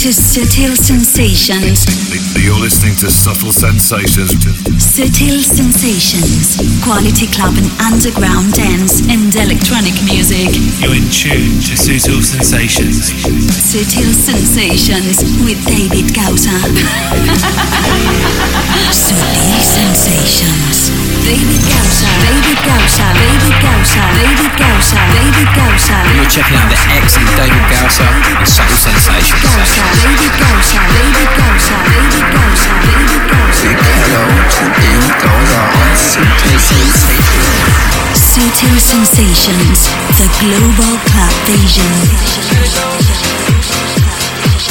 to Subtle Sensations. You're listening to Subtle Sensations. Subtle Sensations. Quality club and underground dance and electronic music. You're in tune to Subtle Sensations. Subtle Sensations with David Gausa. Subtle Sensations. David Gausa. David Gausa. David Gausa. David Gausa. David Gausa. You're checking out the excellent David Gausa and Subtle Sensations. Gausa. Sensations. The Global Club Vision.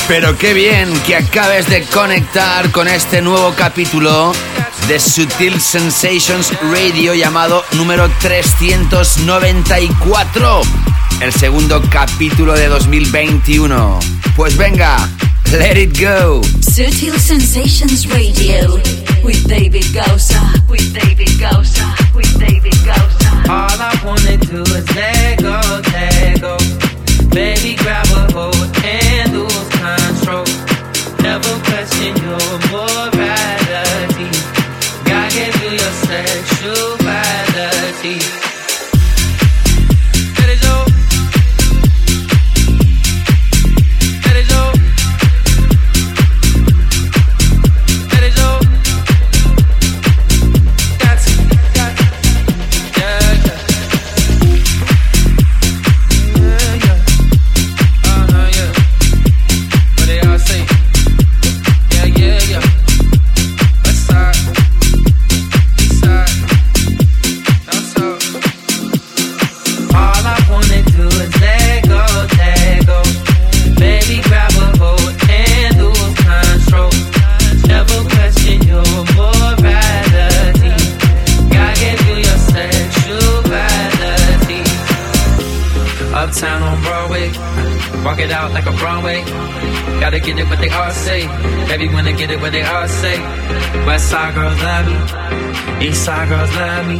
Pero qué bien que acabes de conectar con este nuevo capítulo de Sutil Sensations Radio llamado número 394, el segundo capítulo de 2021. Pues venga, let it go. Sutil Sensations Radio with David Gausa. With David Gausa. With David Gausa. All I wanna do is let go, let go. Baby, grab a hold and lose control. Never question your morality. Get it what they all say. Baby, wanna get it what they all say. West side girls love me, east side girls love me,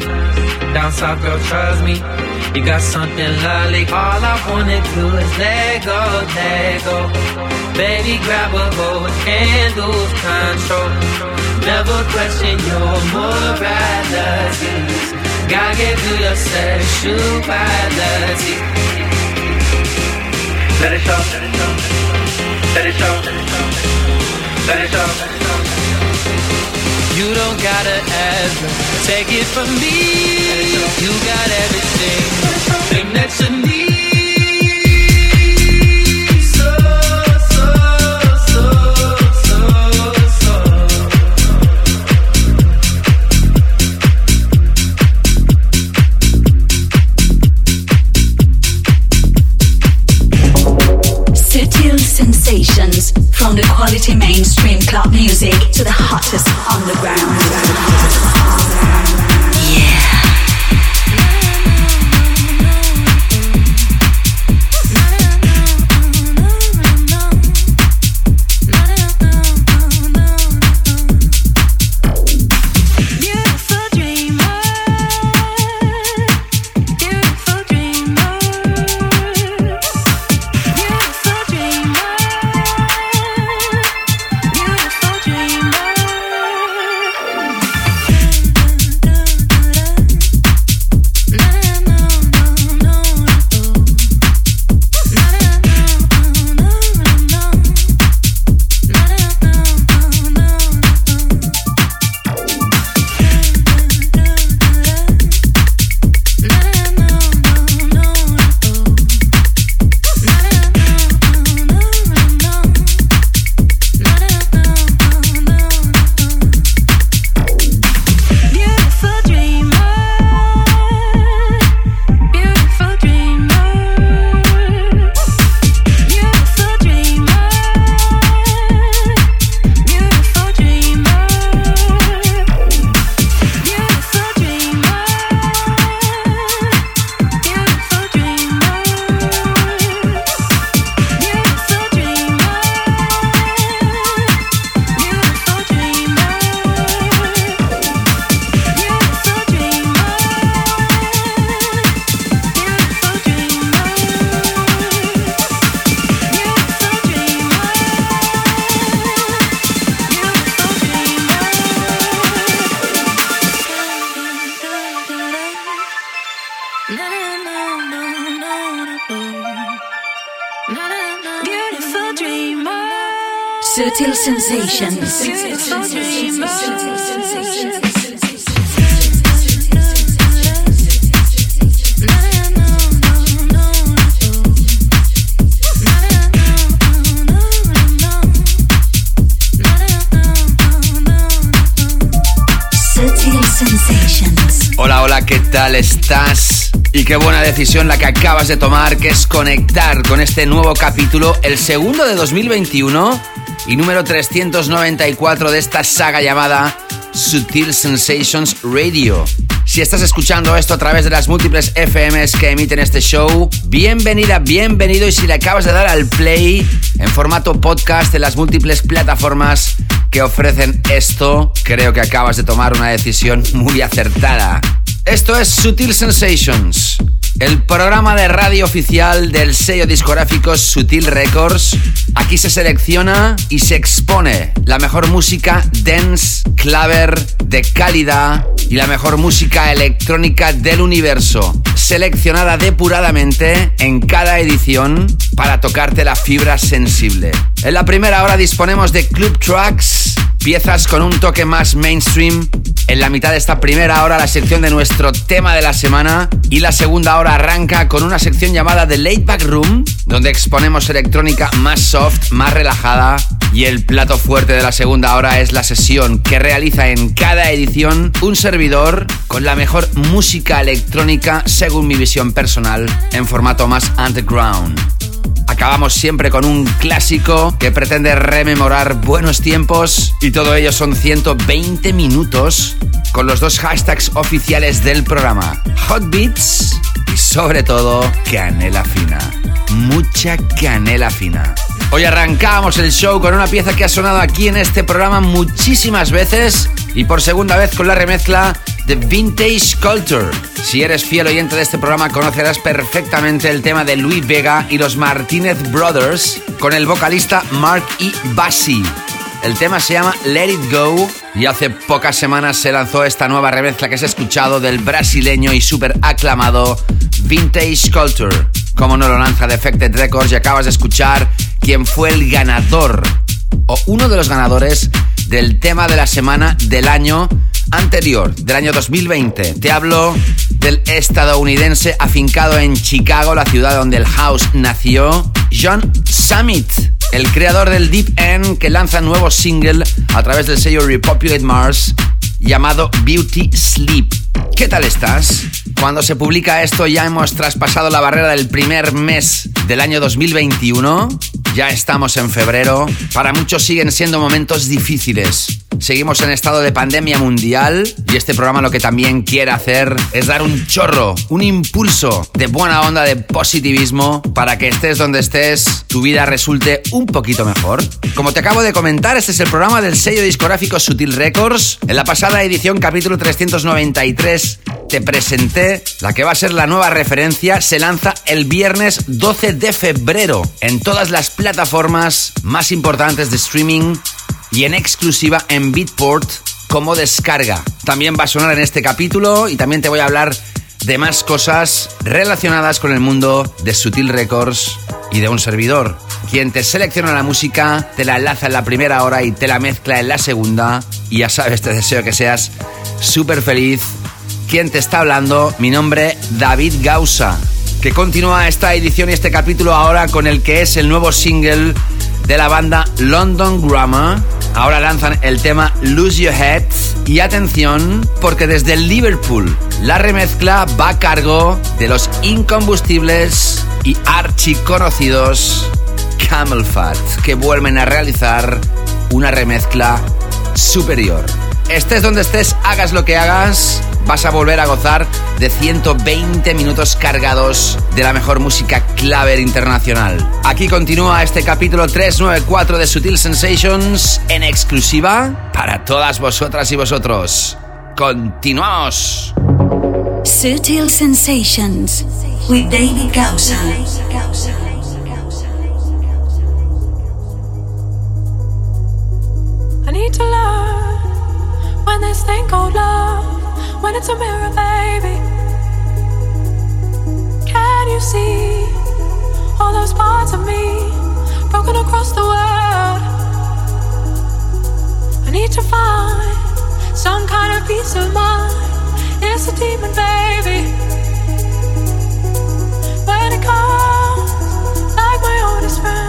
down south girls trust me. You got something lovely. All I wanna do is let go, let go. Baby, grab a hold and lose control. Never question your morality. God gave you your sexuality. Let it show. Let it show. Let it show. You don't gotta ever take it from me. You got everything, thing that you need. Mainstream club music qué buena decisión la que acabas de tomar, que es conectar con este nuevo capítulo, el segundo de 2021 y número 394 de esta saga llamada Sutil Sensations Radio. Si estás escuchando esto a través de las múltiples FMs que emiten este show, bienvenida, bienvenido y si le acabas de dar al play en formato podcast en las múltiples plataformas que ofrecen esto, creo que acabas de tomar una decisión muy acertada. Esto es Sutil Sensations, el programa de radio oficial del sello discográfico Sutil Records. Aquí se selecciona y se expone la mejor música dance, claver, de calidad y la mejor música electrónica del universo, seleccionada depuradamente en cada edición para tocarte la fibra sensible. En la primera hora disponemos de club tracks, piezas con un toque más mainstream. En la mitad de esta primera hora la sección de nuestro tema de la semana y la segunda hora arranca con una sección llamada The Late Back Room, donde exponemos electrónica más soft, más relajada y el plato fuerte de la segunda hora es la sesión que realiza en cada edición un servidor con la mejor música electrónica según mi visión personal en formato más underground. Acabamos siempre con un clásico que pretende rememorar buenos tiempos y todo ello son 120 minutos con los dos hashtags oficiales del programa, Hot Beats y sobre todo canela fina. Mucha canela fina. Hoy arrancamos el show con una pieza que ha sonado aquí en este programa muchísimas veces y por segunda vez con la remezcla de Vintage Culture. Si eres fiel oyente de este programa conocerás perfectamente el tema de Luis Vega y los Martínez Brothers con el vocalista Mark E. Bassi. El tema se llama Let It Go y hace pocas semanas se lanzó esta nueva remezcla que has escuchado del brasileño y súper aclamado Vintage Culture. Como no lo lanza Defected Records y acabas de escuchar quién fue el ganador o uno de los ganadores del tema de la semana del año anterior, del año 2020. Te hablo del estadounidense afincado en Chicago, la ciudad donde el house nació, John Summit, el creador del Deep End que lanza nuevo single a través del sello Repopulate Mars llamado Beauty Sleep. ¿Qué tal estás? Cuando se publica esto ya hemos traspasado la barrera del primer mes del año 2021. Ya estamos en febrero. Para muchos siguen siendo momentos difíciles. Seguimos en estado de pandemia mundial y este programa lo que también quiere hacer es dar un chorro, un impulso de buena onda, de positivismo para que estés donde estés, tu vida resulte un poquito mejor. Como te acabo de comentar, este es el programa del sello discográfico Sutil Records. En la pasada edición, capítulo 393, te presenté la que va a ser la nueva referencia. Se lanza el viernes 12 de febrero en todas las plataformas más importantes de streaming y en exclusiva en Beatport como descarga. También va a sonar en este capítulo y también te voy a hablar de más cosas relacionadas con el mundo de Sutil Records y de un servidor. Quien te selecciona la música, te la enlaza en la primera hora y te la mezcla en la segunda. Y ya sabes, te deseo que seas súper feliz. ¿Quién te está hablando? Mi nombre, David Gausa. Que continúa esta edición y este capítulo ahora con el que es el nuevo single de la banda London Grammar. Ahora lanzan el tema Lose Your Head. Y atención, porque desde Liverpool la remezcla va a cargo de los incombustibles y archiconocidos Camel Fat, que vuelven a realizar una remezcla superior. Estés donde estés, hagas lo que hagas, vas a volver a gozar de 120 minutos cargados de la mejor música claver internacional. Aquí continúa este capítulo 394 de Sutil Sensations en exclusiva para todas vosotras y vosotros. Continuamos. Sutil sensations with David Gausa. I need to learn when this thing called love, when it's a mirror, baby. Can you see all those parts of me broken across the world. I need to find some kind of peace of mind. It's a demon, baby. When it comes, like my oldest friend,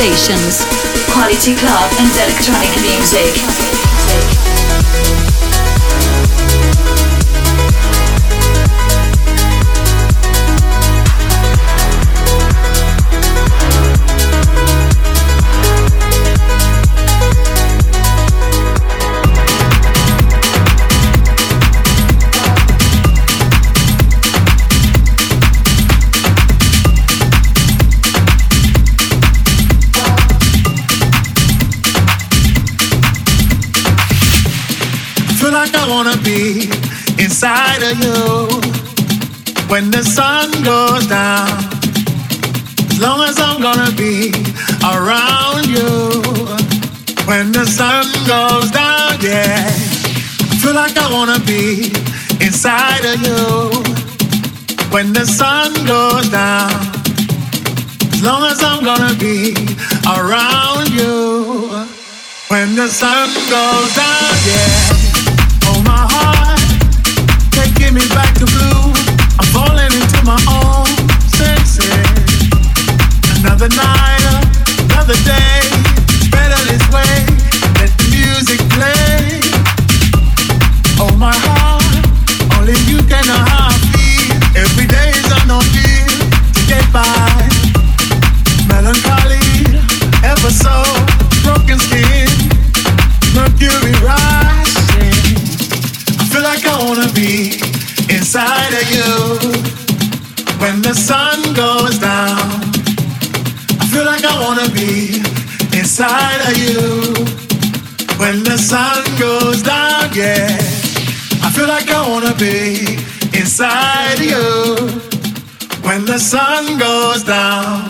Sensations. Quality club and electronic music. Wanna be inside of you when the sun goes down. As long as I'm gonna be around you when the sun goes down, yeah. Oh my heart, taking me back to blue. I'm falling into my own senses. Another night, another day. When the sun goes down.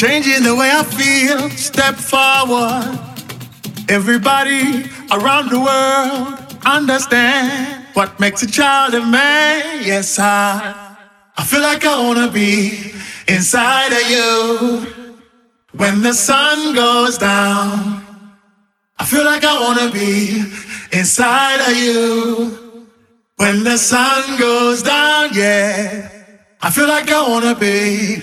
Changing the way I feel. Step forward, Everybody around the world understand what makes a child a man. Yes, I, I feel like I wanna be inside of you when the sun goes down. I feel like I wanna be inside of you when the sun goes down. Yeah, I feel like I wanna be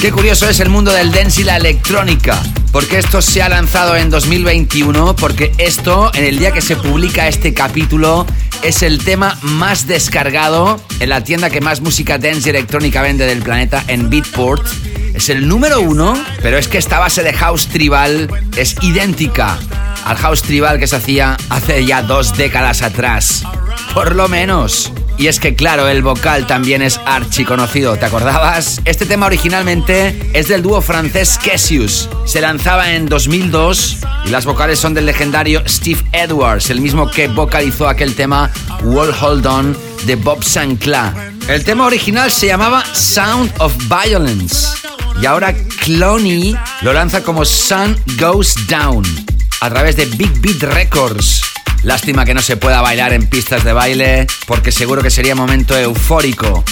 Qué curioso es el mundo del dance y la electrónica. Porque esto se ha lanzado en 2021, porque esto, en el día que se publica este capítulo, es el tema más descargado en la tienda que más música dance y electrónica vende del planeta, en Beatport. Es el número uno, pero es que esta base de house tribal es idéntica al house tribal que se hacía hace ya dos décadas atrás. Por lo menos. Y es que claro, el vocal también es archiconocido, ¿te acordabas? Este tema originalmente es del dúo francés Cassius. Se lanzaba en 2002 y las vocales son del legendario Steve Edwards, el mismo que vocalizó aquel tema Wall Hold On de Bob Sinclair. El tema original se llamaba Sound of Violence y ahora Cloney lo lanza como Sun Goes Down a través de Big Beat Records. Lástima que no se pueda bailar en pistas de baile, porque seguro que sería momento eufórico.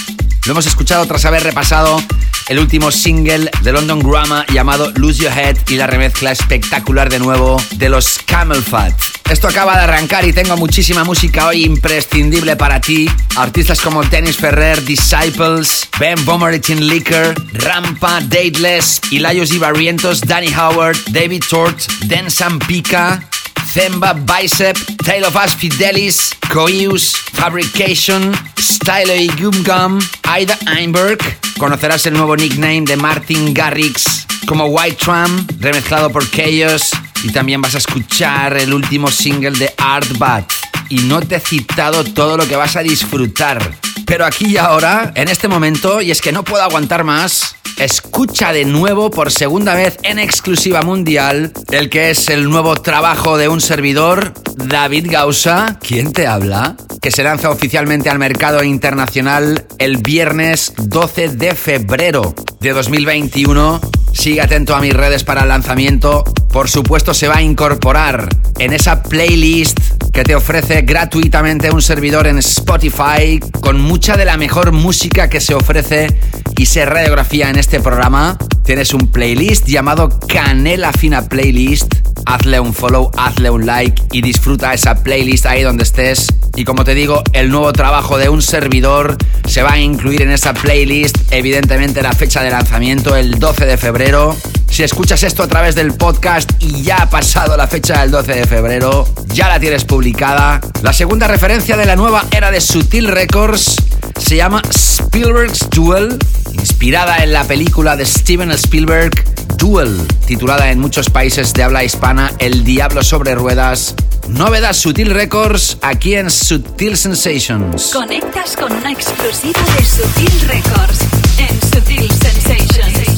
Lo hemos escuchado tras haber repasado el último single de London Grammar llamado Lose Your Head y la remezcla espectacular de nuevo de los Camel Fat. Esto acaba de arrancar y tengo muchísima música hoy imprescindible para ti. Artistas como Dennis Ferrer, Disciples, Ben Bomeritin Liquor, Rampa, Dateless, Ilayos y Barrientos, Danny Howard, David Tort, Den Sampica, Zemba, Bicep, Tale of Us Fidelis, Coius, Fabrication, Style y Gum Gum, Aida Einberg. Conocerás el nuevo nickname de Martin Garrix como White Tram, remezclado por Chaos. Y también vas a escuchar el último single de Art Bat. Y no te he citado todo lo que vas a disfrutar. Pero aquí y ahora, en este momento, y es que no puedo aguantar más, escucha de nuevo por segunda vez en exclusiva mundial el que es el nuevo trabajo de un servidor, David Gausa. ¿Quién te habla? Que se lanza oficialmente al mercado internacional el viernes 12 de febrero de 2021. Sigue atento a mis redes para el lanzamiento. Por supuesto, se va a incorporar en esa playlist que te ofrece gratuitamente un servidor en Spotify con mucha de la mejor música que se ofrece y se radiografía en este programa. Tienes un playlist llamado Canela Fina Playlist. Hazle un follow, hazle un like y disfruta esa playlist ahí donde estés. Y como te digo, el nuevo trabajo de un servidor se va a incluir en esa playlist. Evidentemente la fecha de lanzamiento el 12 de febrero. Si escuchas esto a través del podcast y ya ha pasado la fecha del 12 de febrero, ya la tienes publicada. La segunda referencia de la nueva era de Sutil Records se llama Spielberg's Duel, inspirada en la película de Steven Spielberg Duel, titulada en muchos países de habla hispana El Diablo sobre Ruedas. Novedad Sutil Records aquí en Sutil Sensations. Conectas con una exclusiva de Sutil Records en Sutil Sensations.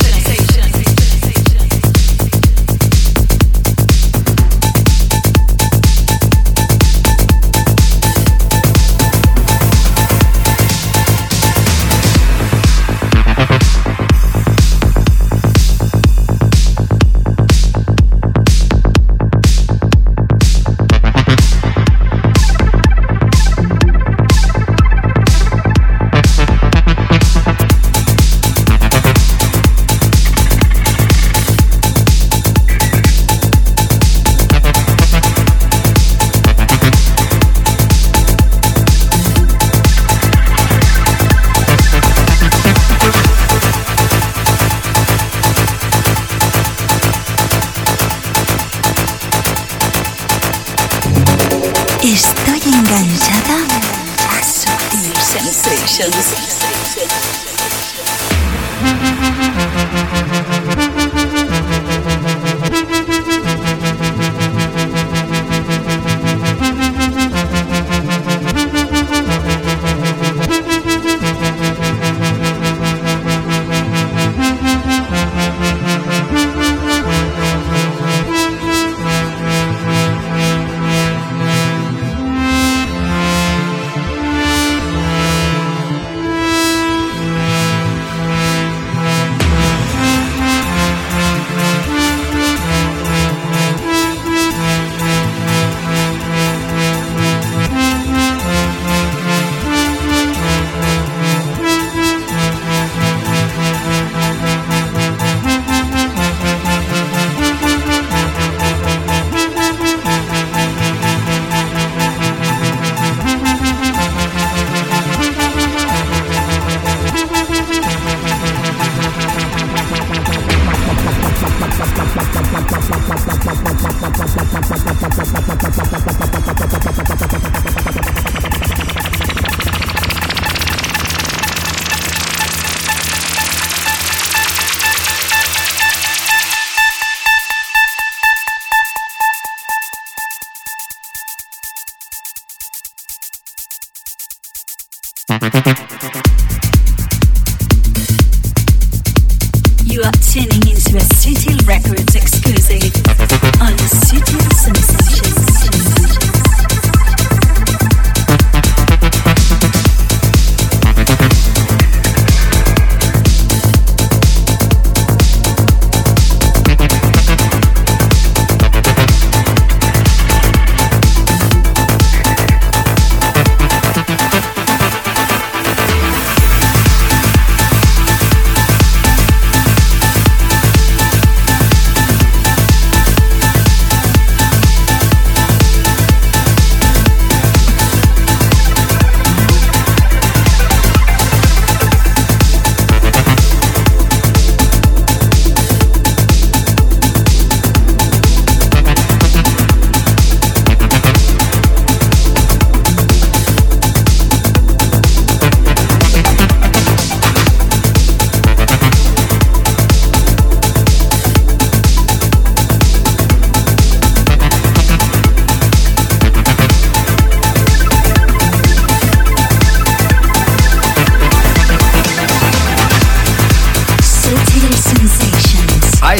Productions.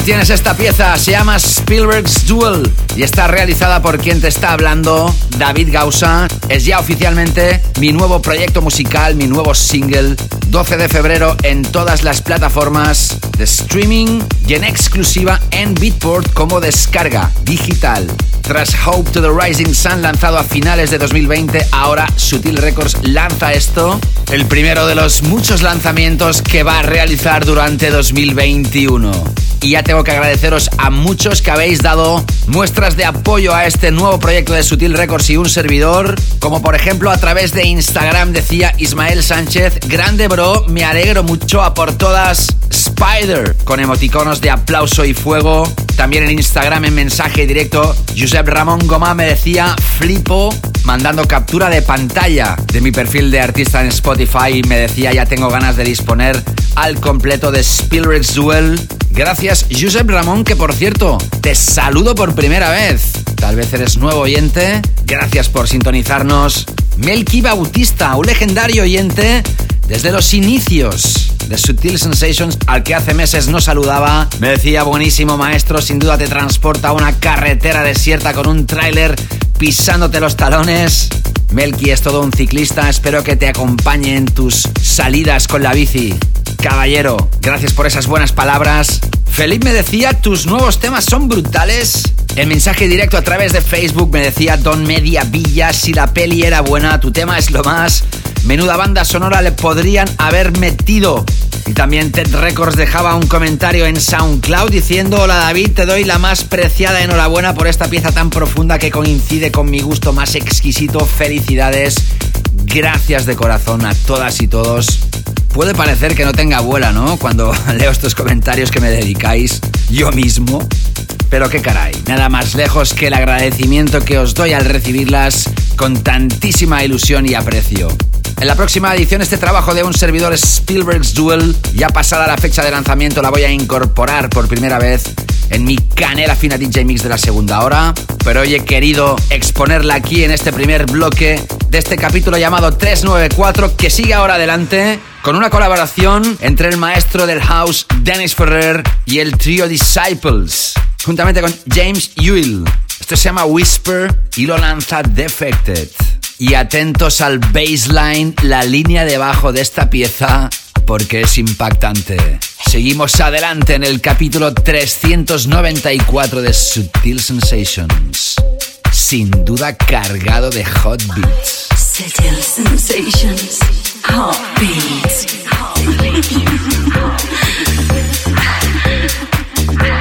Tienes esta pieza, se llama Spielberg's Duel y está realizada por quien te está hablando, David Gausa. Es ya oficialmente mi nuevo proyecto musical, mi nuevo single, 12 de febrero en todas las plataformas de streaming y en exclusiva en Beatport como descarga digital. Tras Hope to the Rising Sun lanzado a finales de 2020, ahora Sutil Records lanza esto, el primero de los muchos lanzamientos que va a realizar durante 2021 y ya tengo que agradeceros a muchos que habéis dado muestras de apoyo a este nuevo proyecto de Sutil Records y un servidor, como por ejemplo a través de Instagram decía Ismael Sánchez, grande bro, me alegro mucho a por todas. Spider, con emoticonos de aplauso y fuego. También en Instagram en mensaje directo, Josep Ramón Goma me decía, flipo, mandando captura de pantalla de mi perfil de artista en Spotify y me decía, ya tengo ganas de disponer al completo de Spielberg's Duel Gracias, Josep Ramón, que por cierto, te saludo por primera vez. Tal vez eres nuevo oyente. Gracias por sintonizarnos. Melky Bautista, un legendario oyente desde los inicios de Sutil Sensations, al que hace meses no saludaba. Me decía, buenísimo maestro, sin duda te transporta a una carretera desierta con un tráiler pisándote los talones. Melky es todo un ciclista, espero que te acompañe en tus salidas con la bici. Caballero, gracias por esas buenas palabras. Felipe me decía, tus nuevos temas son brutales. El mensaje directo a través de Facebook me decía Don Media Villa, si la peli era buena, tu tema es lo más. Menuda banda sonora le podrían haber metido. Y también Ted Records dejaba un comentario en SoundCloud diciendo, hola David, te doy la más preciada enhorabuena por esta pieza tan profunda que coincide con mi gusto más exquisito. Felicidades. Gracias de corazón a todas y todos Puede parecer que no tenga abuela, ¿no? Cuando leo estos comentarios que me dedicáis yo mismo. Pero qué caray, nada más lejos que el agradecimiento que os doy al recibirlas con tantísima ilusión y aprecio. En la próxima edición este trabajo de un servidor Spielberg's Duel, ya pasada la fecha de lanzamiento, la voy a incorporar por primera vez en mi canela fina DJ Mix de la segunda hora, pero hoy he querido exponerla aquí en este primer bloque de este capítulo llamado 394 que sigue ahora adelante con una colaboración entre el maestro del house Dennis Ferrer y el trío Disciples, juntamente con James Ewell. Esto se llama Whisper y lo lanza Defected. Y atentos al baseline, la línea debajo de esta pieza, porque es impactante. Seguimos adelante en el capítulo 394 de Subtil Sensations. Sin duda cargado de hot beats. Sensations. Esto que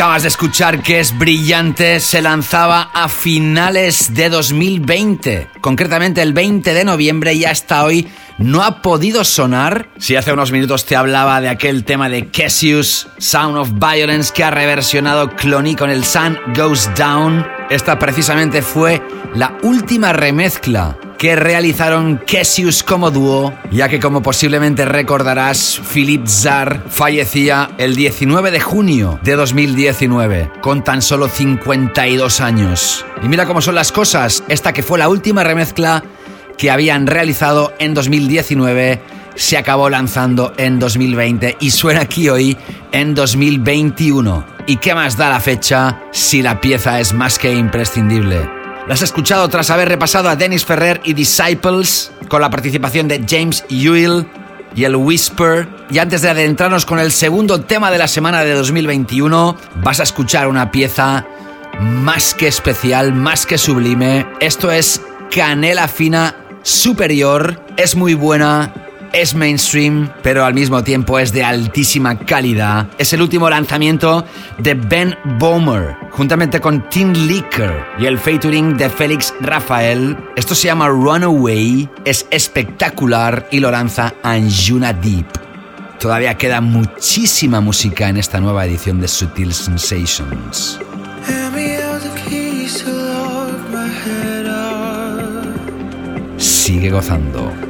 acabas de escuchar, que es brillante, se lanzaba a finales de 2020, concretamente el 20 de noviembre y hasta hoy no ha podido sonar. Si hace unos minutos te hablaba de aquel tema de Cassius, Sound of Violence, que ha reversionado Clony con el Sun Goes Down, esta precisamente fue la última remezcla que realizaron Cassius como dúo, ya que como posiblemente recordarás, Philip Zar fallecía el 19 de junio de 2019, con tan solo 52 años. Y mira cómo son las cosas, esta que fue la última remezcla que habían realizado en 2019 se acabó lanzando en 2020 y suena aquí hoy en 2021. ¿Y qué más da la fecha si la pieza es más que imprescindible? Las he escuchado tras haber repasado a Dennis Ferrer y Disciples con la participación de James Ewell y el Whisper. Y antes de adentrarnos con el segundo tema de la semana de 2021, vas a escuchar una pieza más que especial, más que sublime. Esto es Canela Fina Superior. Es muy buena, es mainstream, pero al mismo tiempo es de altísima calidad. Es el último lanzamiento de Ben Bomer, juntamente con Tim Licker y el featuring de Félix Rafael. Esto se llama Runaway, es espectacular y lo lanza Anjuna Deep. Todavía queda muchísima música en esta nueva edición de Sutil Sensations. Sigue gozando.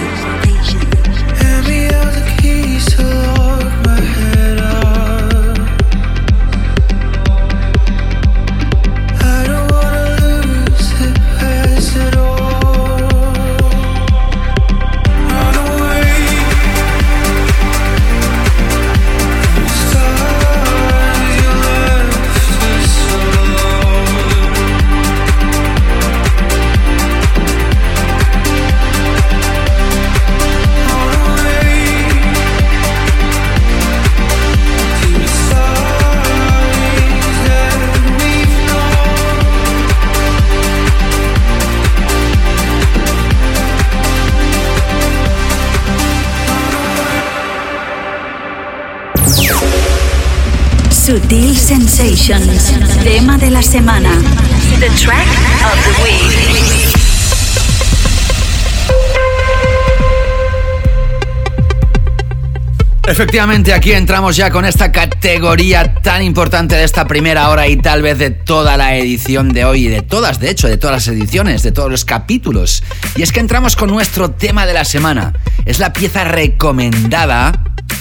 Sensations, tema de la semana. The track of the week. Efectivamente, aquí entramos ya con esta categoría tan importante de esta primera hora y tal vez de toda la edición de hoy y de todas, de hecho, de todas las ediciones, de todos los capítulos. Y es que entramos con nuestro tema de la semana. Es la pieza recomendada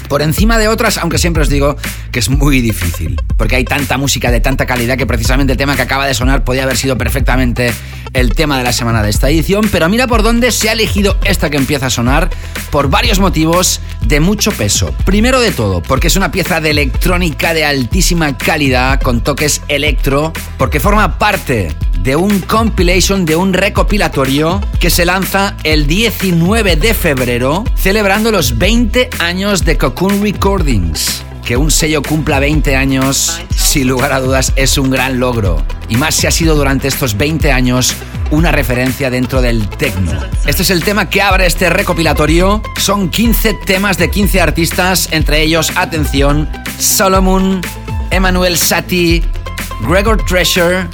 por encima de otras, aunque siempre os digo que es muy difícil, porque hay tanta música de tanta calidad que precisamente el tema que acaba de sonar podía haber sido perfectamente el tema de la semana de esta edición, pero mira por dónde se ha elegido esta que empieza a sonar por varios motivos de mucho peso. Primero de todo, porque es una pieza de electrónica de altísima calidad con toques electro, porque forma parte de un compilation, de un recopilatorio que se lanza el 19 de febrero, celebrando los 20 años de Cocoon Recordings. Que un sello cumpla 20 años, sin lugar a dudas, es un gran logro. Y más si ha sido durante estos 20 años una referencia dentro del techno. Este es el tema que abre este recopilatorio. Son 15 temas de 15 artistas, entre ellos, atención, Solomon, Emmanuel Satie, Gregor Treasure,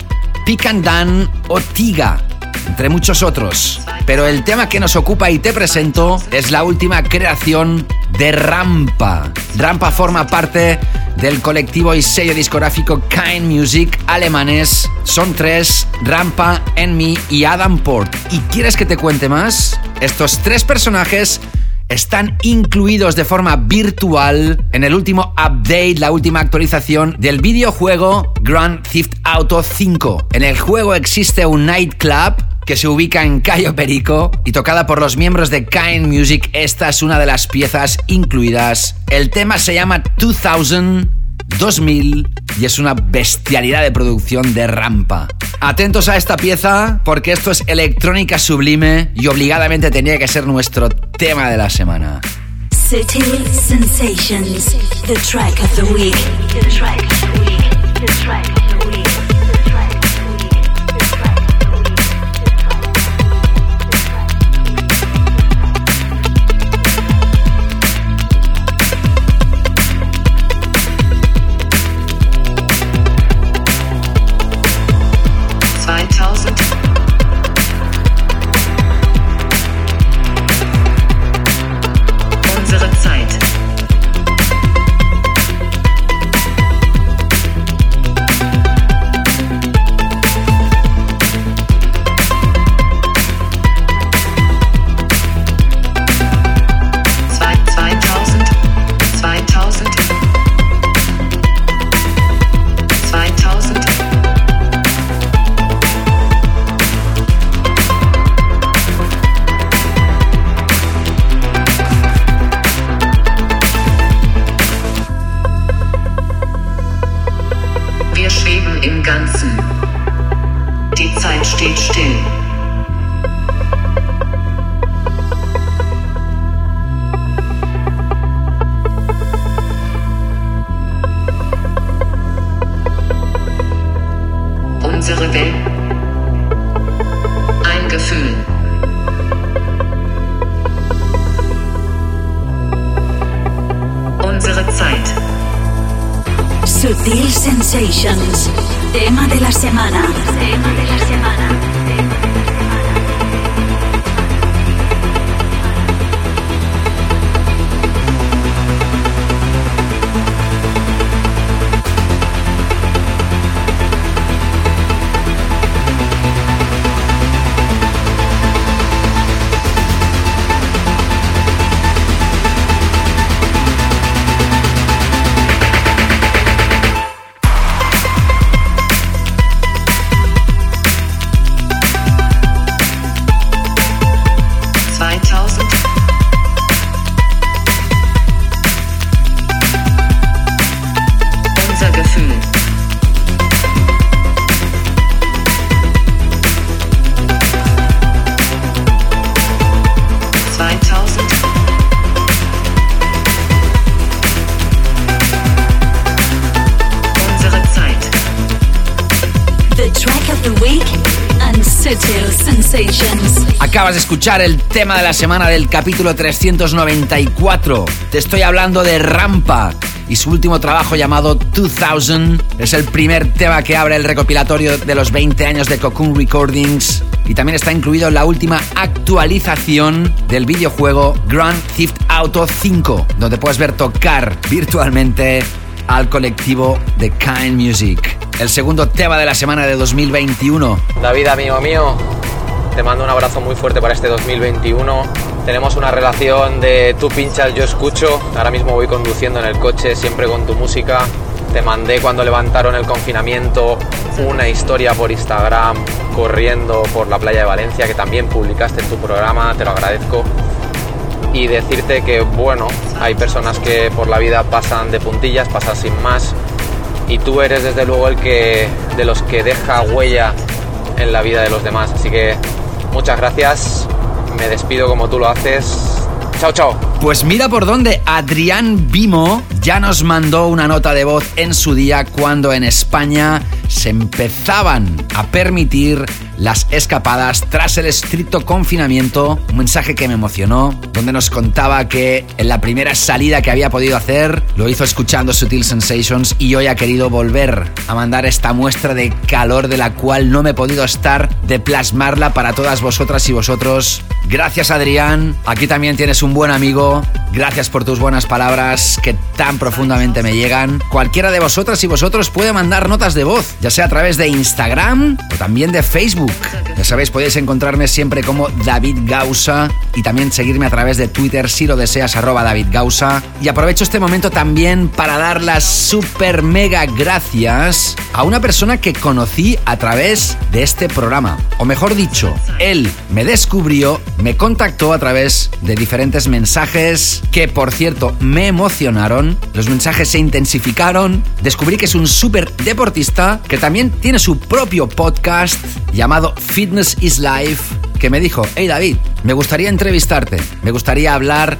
Dan o Tiga, entre muchos otros. Pero el tema que nos ocupa y te presento es la última creación de Rampa. Rampa forma parte del colectivo y sello discográfico Kind Music alemanes. Son tres, Rampa, Enmi y Adam Port. ¿Y quieres que te cuente más? Estos tres personajes están incluidos de forma virtual en el último update, la última actualización del videojuego Grand Theft Auto 5. En el juego existe un nightclub que se ubica en Cayo Perico y tocada por los miembros de Kind Music. Esta es una de las piezas incluidas. El tema se llama 2000 2000 y es una bestialidad de producción de rampa. Atentos a esta pieza porque esto es electrónica sublime y obligadamente tenía que ser nuestro tema de la semana. Ein Gefühl. Unsere Zeit. Sutil Sensations. Tema de la semana. Tema de la semana. Acabas de escuchar el tema de la semana del capítulo 394. Te estoy hablando de Rampa y su último trabajo llamado 2000. Es el primer tema que abre el recopilatorio de los 20 años de Cocoon Recordings y también está incluido la última actualización del videojuego Grand Theft Auto 5, donde puedes ver tocar virtualmente al colectivo de Kind Music. El segundo tema de la semana de 2021. David, amigo mío, te mando un abrazo muy fuerte para este 2021. Tenemos una relación de tú pinchas, yo escucho. Ahora mismo voy conduciendo en el coche, siempre con tu música. Te mandé cuando levantaron el confinamiento una historia por Instagram corriendo por la playa de Valencia que también publicaste en tu programa, te lo agradezco. Y decirte que, bueno, hay personas que por la vida pasan de puntillas, pasan sin más. Y tú eres desde luego el que de los que deja huella en la vida de los demás. Así que muchas gracias. Me despido como tú lo haces. Chao, chao. Pues mira por dónde Adrián Vimo ya nos mandó una nota de voz en su día cuando en España se empezaban a permitir las escapadas tras el estricto confinamiento. Un mensaje que me emocionó, donde nos contaba que en la primera salida que había podido hacer lo hizo escuchando Sutil Sensations y hoy ha querido volver a mandar esta muestra de calor de la cual no me he podido estar de plasmarla para todas vosotras y vosotros. Gracias Adrián, aquí también tienes un buen amigo. Gracias por tus buenas palabras que tan profundamente me llegan. Cualquiera de vosotras y vosotros puede mandar notas de voz, ya sea a través de Instagram o también de Facebook. Ya sabéis, podéis encontrarme siempre como David Gausa y también seguirme a través de Twitter si lo deseas, arroba David Gausa. Y aprovecho este momento también para dar las super mega gracias a una persona que conocí a través de este programa. O mejor dicho, él me descubrió, me contactó a través de diferentes mensajes que, por cierto, me emocionaron. Los mensajes se intensificaron. Descubrí que es un súper deportista que también tiene su propio podcast llamado Fitness is Life, que me dijo, hey David, me gustaría entrevistarte, me gustaría hablar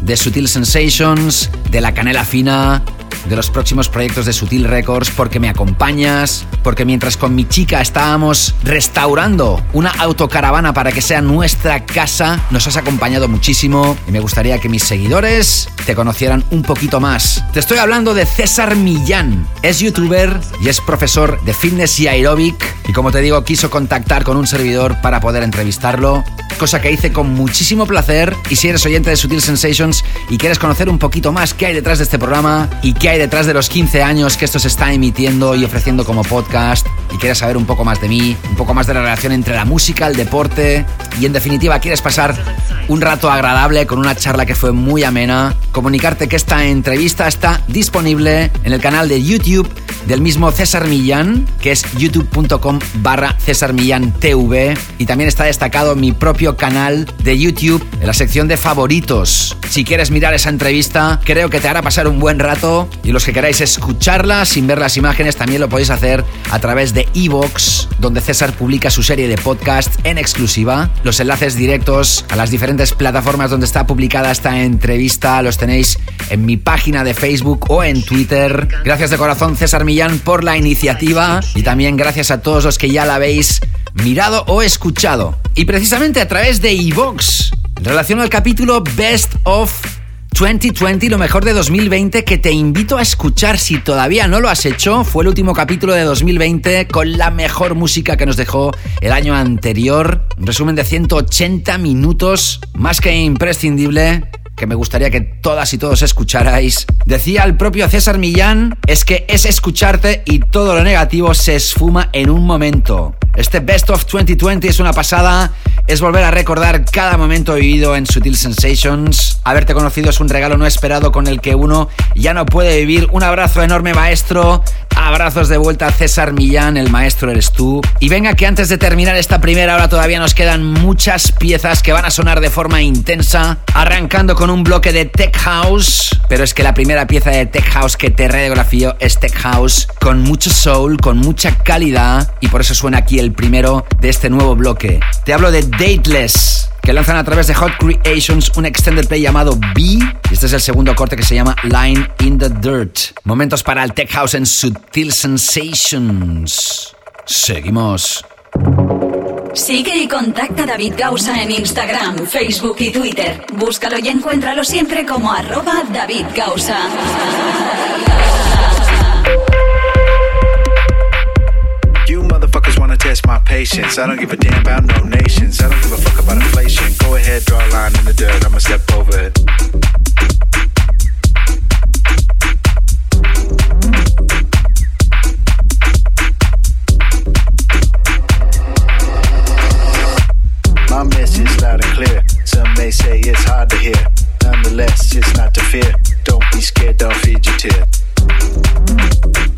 de Sutil Sensations, de la canela fina, de los próximos proyectos de Sutil Records, porque me acompañas, porque mientras con mi chica estábamos restaurando una autocaravana para que sea nuestra casa, nos has acompañado muchísimo y me gustaría que mis seguidores te conocieran un poquito más. Te estoy hablando de César Millán, es youtuber y es profesor de fitness y aeróbic y como te digo quiso contactar con un servidor para poder entrevistarlo, cosa que hice con muchísimo placer y si eres oyente de Sutil Sensations y quieres conocer un poquito más qué hay detrás de este programa y qué hay detrás de los 15 años que esto se está emitiendo y ofreciendo como podcast y quieres saber un poco más de mí, un poco más de la relación entre la música, el deporte y en definitiva quieres pasar un rato agradable con una charla que fue muy amena, comunicarte que esta entrevista está disponible en el canal de YouTube del mismo César Millán, que es youtube.com barra César Millán TV y también está destacado mi propio canal de YouTube en la sección de favoritos. Si quieres mirar esa entrevista, creo que te hará pasar un buen rato y los que queráis escucharla sin ver las imágenes también lo podéis hacer a través de Evox, donde César publica su serie de podcast en exclusiva. Los enlaces directos a las diferentes plataformas donde está publicada esta entrevista los tenéis en mi página de Facebook o en Twitter. Gracias de corazón César Millán por la iniciativa y también gracias a todos los que ya la habéis mirado o escuchado. Y precisamente a través de Evox, en relación al capítulo Best of 2020, lo mejor de 2020, que te invito a escuchar si todavía no lo has hecho. Fue el último capítulo de 2020 con la mejor música que nos dejó el año anterior. Un resumen de 180 minutos, más que imprescindible que me gustaría que todas y todos escucharais. Decía el propio César Millán, es que es escucharte y todo lo negativo se esfuma en un momento. Este Best of 2020 es una pasada, es volver a recordar cada momento vivido en Sutil Sensations. Haberte conocido es un regalo no esperado con el que uno ya no puede vivir. Un abrazo enorme maestro, abrazos de vuelta a César Millán, el maestro eres tú. Y venga que antes de terminar esta primera hora todavía nos quedan muchas piezas que van a sonar de forma intensa, arrancando con un bloque de Tech House. Pero es que la primera pieza de Tech House que te radiografío es Tech House con mucho soul, con mucha calidad y por eso suena aquí el primero de este nuevo bloque. Te hablo de Dateless, que lanzan a través de Hot Creations un extended play llamado B. Este es el segundo corte que se llama Line in the Dirt. Momentos para el Tech House en Sutil Sensations. Seguimos. Sigue y contacta a David Gausa en Instagram, Facebook y Twitter. Búscalo y encuéntralo siempre como arroba David Gausa. test my patience. I don't give a damn about no nations. I don't give a fuck about inflation. Go ahead, draw a line in the dirt. I'ma step over it. My message loud and clear. Some may say it's hard to hear. Nonetheless, it's not to fear. Don't be scared, don't feed your tear.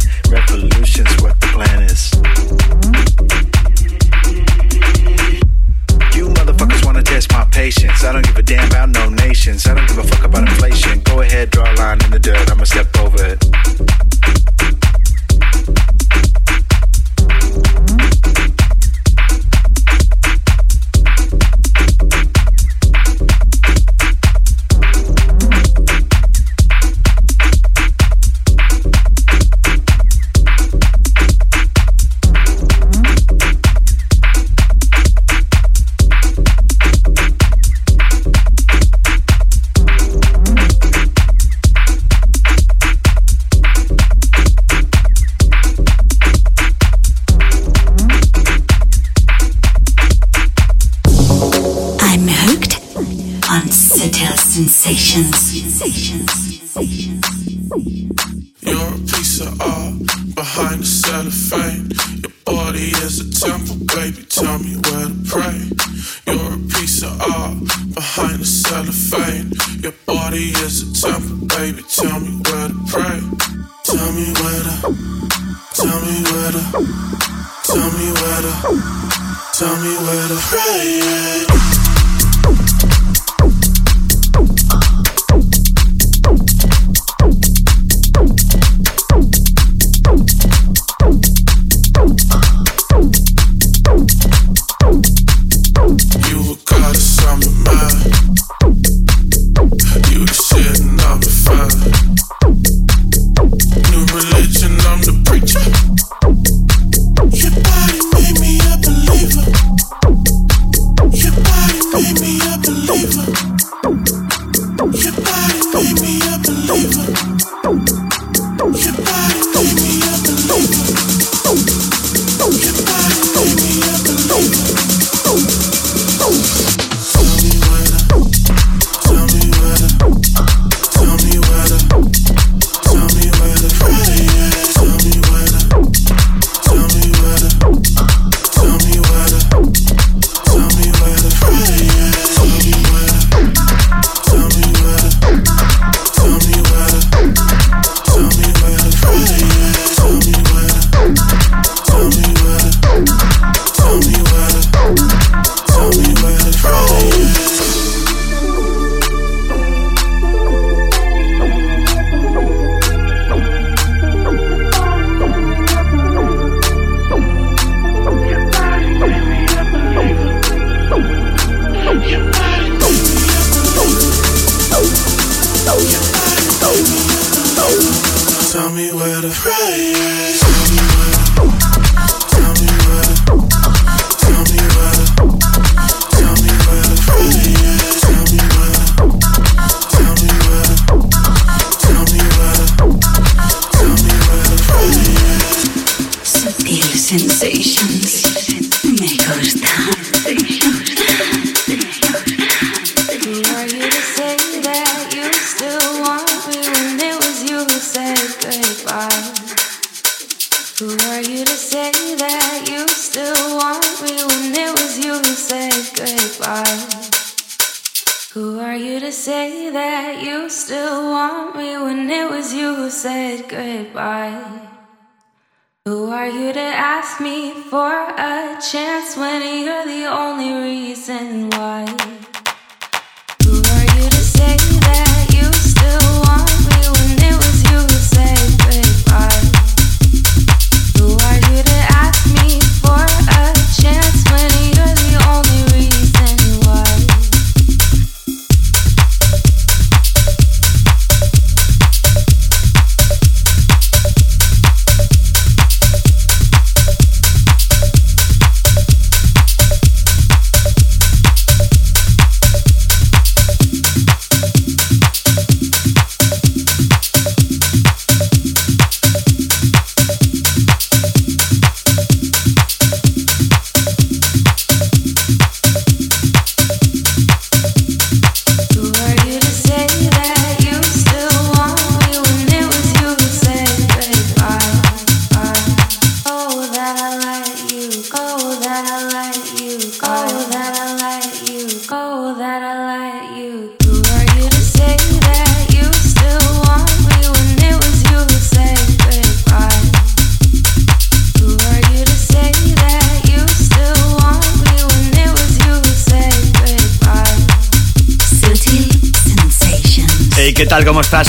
planet. Revolution's what the plan is. Chance when you're the only reason why?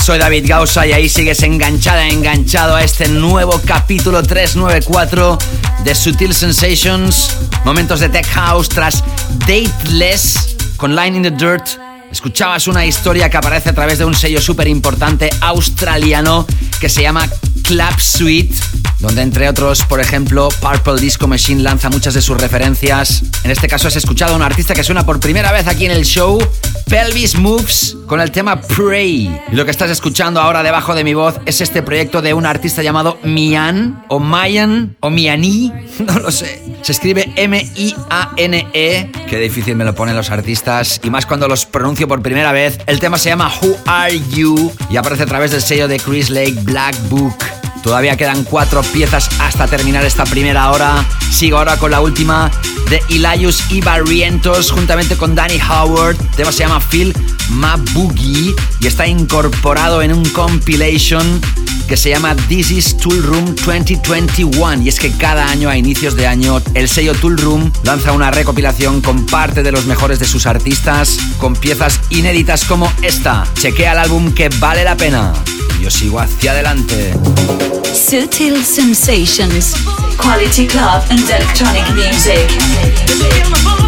Soy David Gausa y ahí sigues enganchada, enganchado a este nuevo capítulo 394 de Sutil Sensations. Momentos de Tech House tras Dateless con Line in the Dirt. Escuchabas una historia que aparece a través de un sello súper importante australiano que se llama Club Suite, donde entre otros, por ejemplo, Purple Disco Machine lanza muchas de sus referencias. En este caso has escuchado a un artista que suena por primera vez aquí en el show, Pelvis Moves, con el tema Pray. Y lo que estás escuchando ahora debajo de mi voz es este proyecto de un artista llamado Mian, o Mayan, o Miani, no lo sé. Se escribe M-I-A-N-E, qué difícil me lo ponen los artistas, y más cuando los pronuncio por primera vez. El tema se llama Who Are You y aparece a través del sello de Chris Lake Black Book. Todavía quedan cuatro piezas hasta terminar esta primera hora. Sigo ahora con la última de Elias y Barrientos juntamente con Danny Howard. El tema se llama Phil Mabugi y está incorporado en un compilation que se llama This is Tool Room 2021. Y es que cada año, a inicios de año, el sello Tool Room lanza una recopilación con parte de los mejores de sus artistas, con piezas inéditas como esta. Chequea el álbum que vale la pena. Yo sigo hacia adelante. Sutil Sensations. Quality club and electronic music.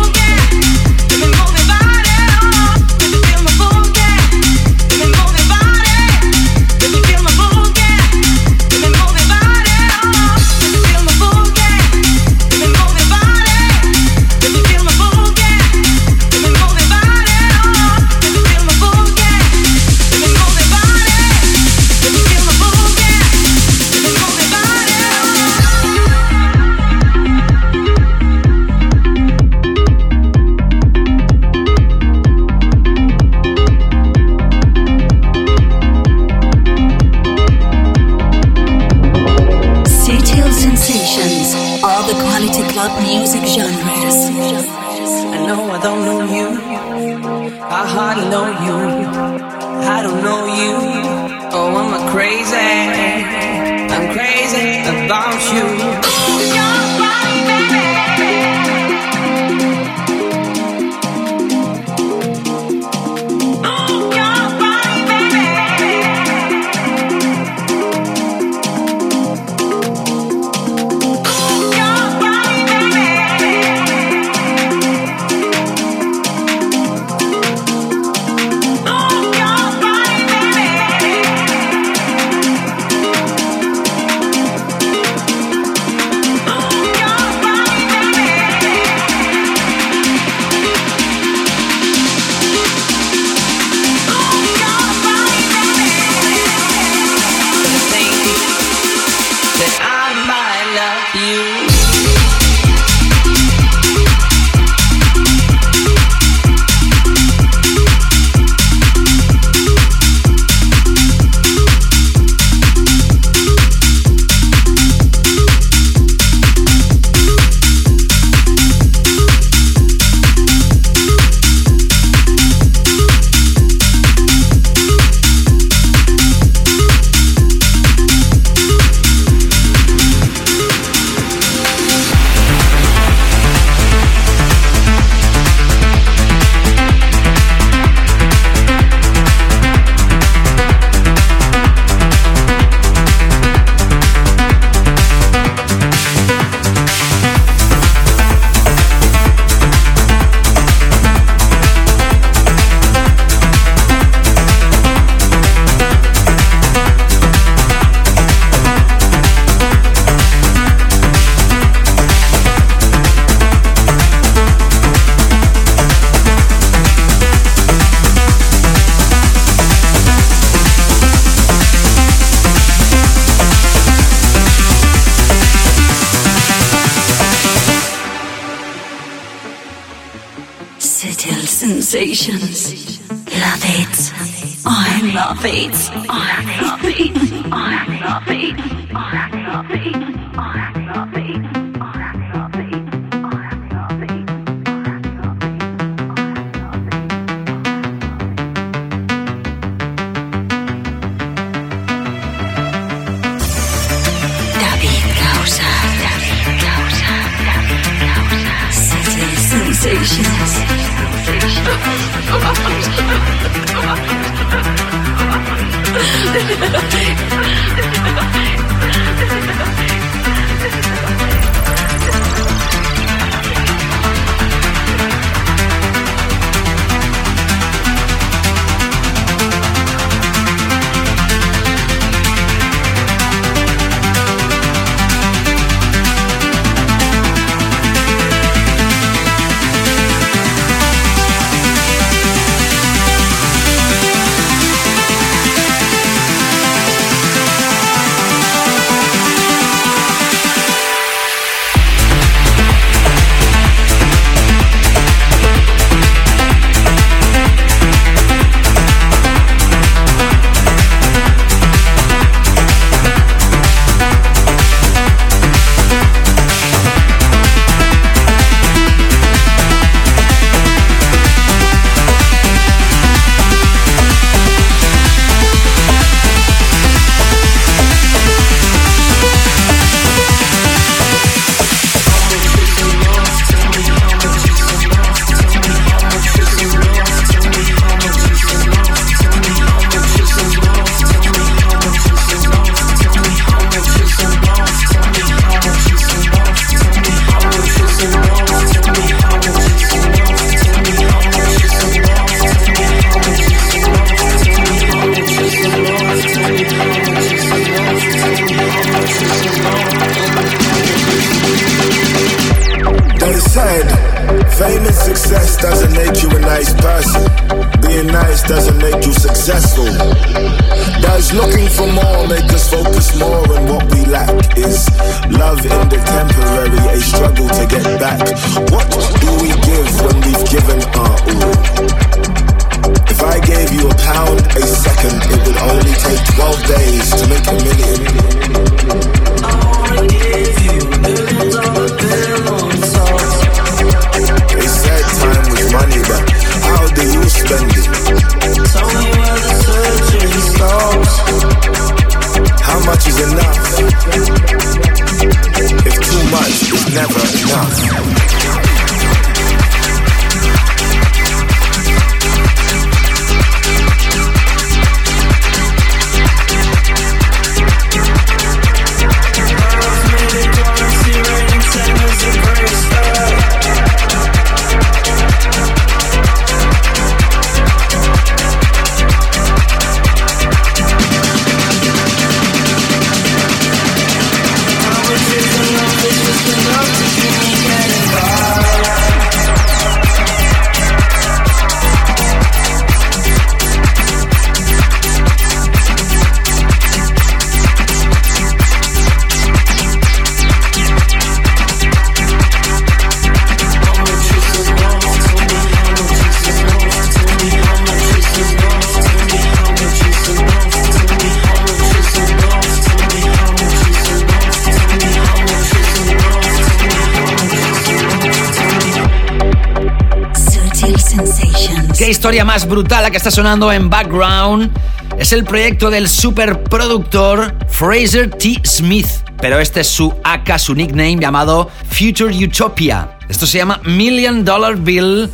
Historia más brutal la que está sonando en background. Es el proyecto del superproductor Fraser T. Smith. Pero este es su AK, su nickname llamado Future Utopia. Esto se llama Million Dollar Bill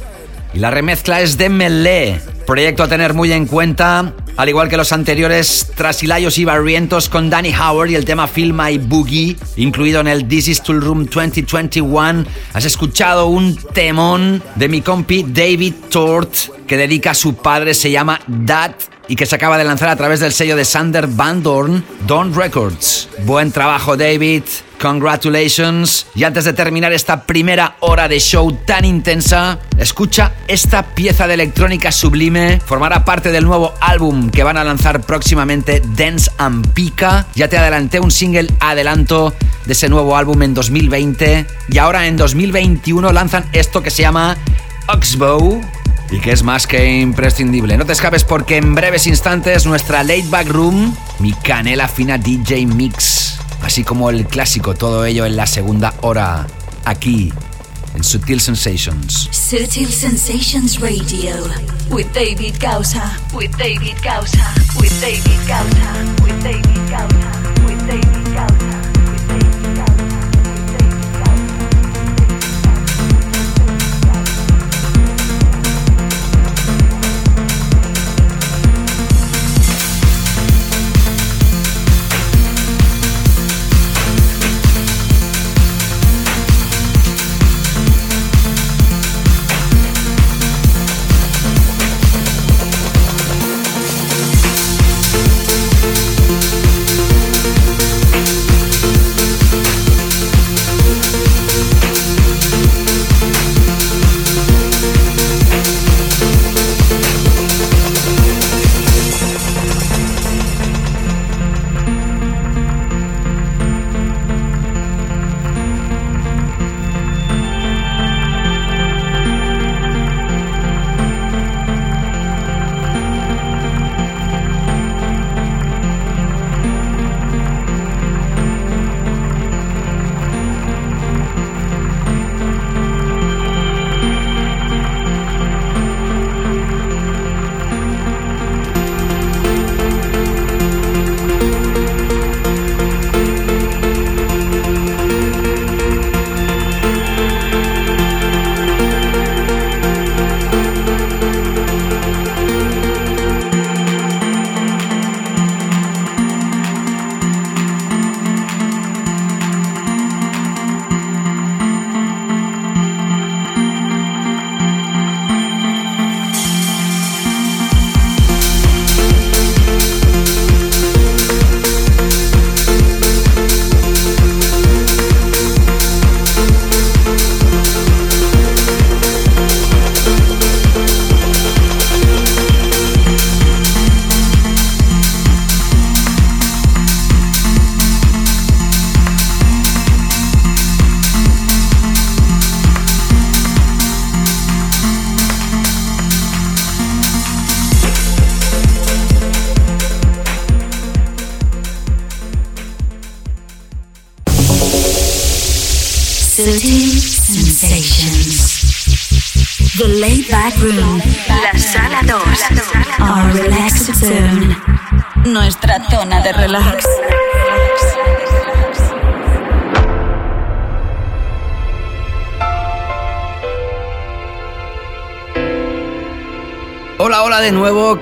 y la remezcla es de Melee. Proyecto a tener muy en cuenta, al igual que los anteriores Trasilayos y Barrientos con Danny Howard y el tema Film My Boogie, incluido en el This Is Tool Room 2021. Has escuchado un temón de mi compi David Tort que dedica a su padre, se llama Dad y que se acaba de lanzar a través del sello de Sander Van Dorn, Dawn Records. Buen trabajo, David. Congratulations. Y antes de terminar esta primera hora de show tan intensa, escucha esta pieza de electrónica sublime. Formará parte del nuevo álbum que van a lanzar próximamente, Dance and Pika. Ya te adelanté un single adelanto de ese nuevo álbum en 2020. Y ahora en 2021 lanzan esto que se llama Oxbow. Y que es más que imprescindible. No te escapes porque en breves instantes nuestra Late Back Room, mi canela fina DJ Mix, así como el clásico, todo ello en la segunda hora, aquí en Sutil Sensations. Sutil Sensations Radio with David Gausa, with David Gausa, with David Gausa, with David Gausa, with David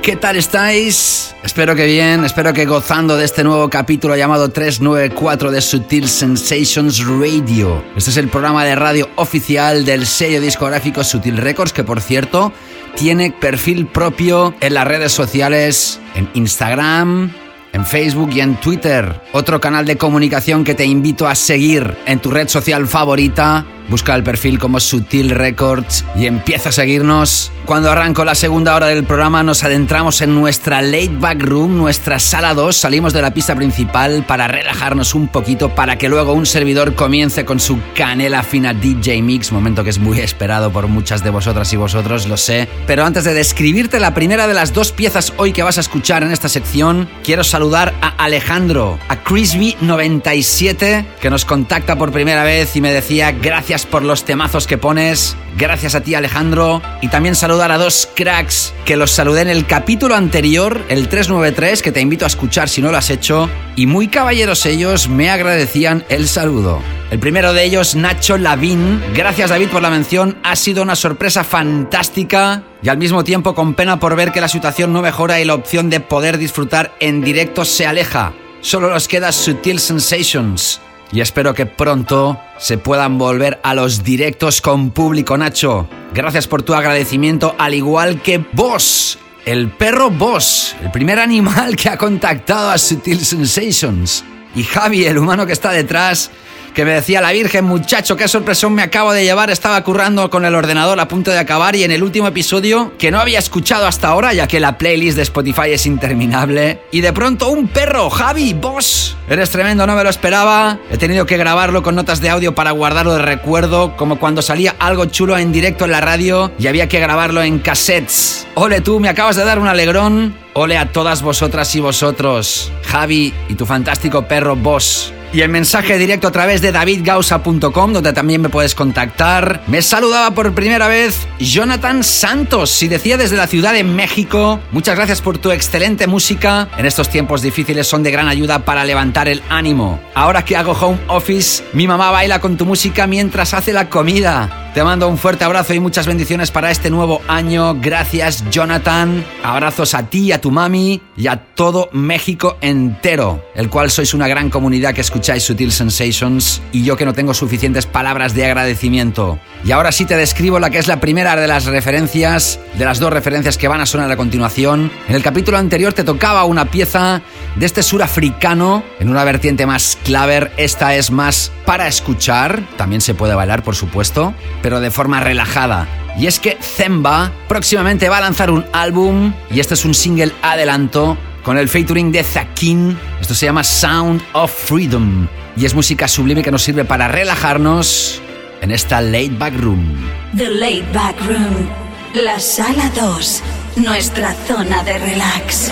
¿qué tal estáis? Espero que bien, espero que gozando de este nuevo capítulo llamado 394 de Sutil Sensations Radio. Este es el programa de radio oficial del sello discográfico Sutil Records, que por cierto tiene perfil propio en las redes sociales, en Instagram, en Facebook y en Twitter. Otro canal de comunicación que te invito a seguir en tu red social favorita. Busca el perfil como Sutil Records y empieza a seguirnos. Cuando arranco la segunda hora del programa nos adentramos en nuestra late back room, nuestra sala 2. Salimos de la pista principal para relajarnos un poquito para que luego un servidor comience con su canela fina DJ Mix, momento que es muy esperado por muchas de vosotras y vosotros, lo sé. Pero antes de describirte la primera de las dos piezas hoy que vas a escuchar en esta sección, quiero saludar a Alejandro, a Crispy97, que nos contacta por primera vez y me decía gracias por los temazos que pones. Gracias a ti Alejandro. Y también saludar a dos cracks que los saludé en el capítulo anterior, el 393, que te invito a escuchar si no lo has hecho. Y muy caballeros ellos me agradecían el saludo. El primero de ellos, Nacho Lavín. Gracias David por la mención. Ha sido una sorpresa fantástica y al mismo tiempo con pena por ver que la situación no mejora y la opción de poder disfrutar en directo se aleja. Solo nos queda Sutil Sensations. Y espero que pronto se puedan volver a los directos con público, Nacho. Gracias por tu agradecimiento, al igual que vos, el perro Boss, el primer animal que ha contactado a Sutil Sensations. Y Javi, el humano que está detrás, que me decía la Virgen, muchacho, qué sorpresión me acabo de llevar. Estaba currando con el ordenador a punto de acabar y en el último episodio que no había escuchado hasta ahora, ya que la playlist de Spotify es interminable. Y de pronto un perro, Javi, boss. Eres tremendo, no me lo esperaba. He tenido que grabarlo con notas de audio para guardarlo de recuerdo, como cuando salía algo chulo en directo en la radio y había que grabarlo en cassettes. Ole tú, me acabas de dar un alegrón. Ole a todas vosotras y vosotros, Javi y tu fantástico perro Boss. Y el mensaje directo a través de davidgausa.com, donde también me puedes contactar. Me saludaba por primera vez Jonathan Santos y decía desde la Ciudad de México, muchas gracias por tu excelente música. En estos tiempos difíciles son de gran ayuda para levantar el ánimo. Ahora que hago home office, mi mamá baila con tu música mientras hace la comida. Te mando un fuerte abrazo y muchas bendiciones para este nuevo año. Gracias, Jonathan. Abrazos a ti, a tu mami y a todo México entero, el cual sois una gran comunidad que escucháis Sutil Sensations y yo que no tengo suficientes palabras de agradecimiento. Y ahora sí te describo la que es la primera de las referencias, de las dos referencias que van a sonar a continuación. En el capítulo anterior te tocaba una pieza de este surafricano en una vertiente más claver. Esta es más para escuchar, también se puede bailar, por supuesto pero de forma relajada. Y es que Zemba próximamente va a lanzar un álbum y este es un single adelanto con el featuring de Zakin. Esto se llama Sound of Freedom y es música sublime que nos sirve para relajarnos en esta Late Back Room. The Late Back Room, la sala 2, nuestra zona de relax.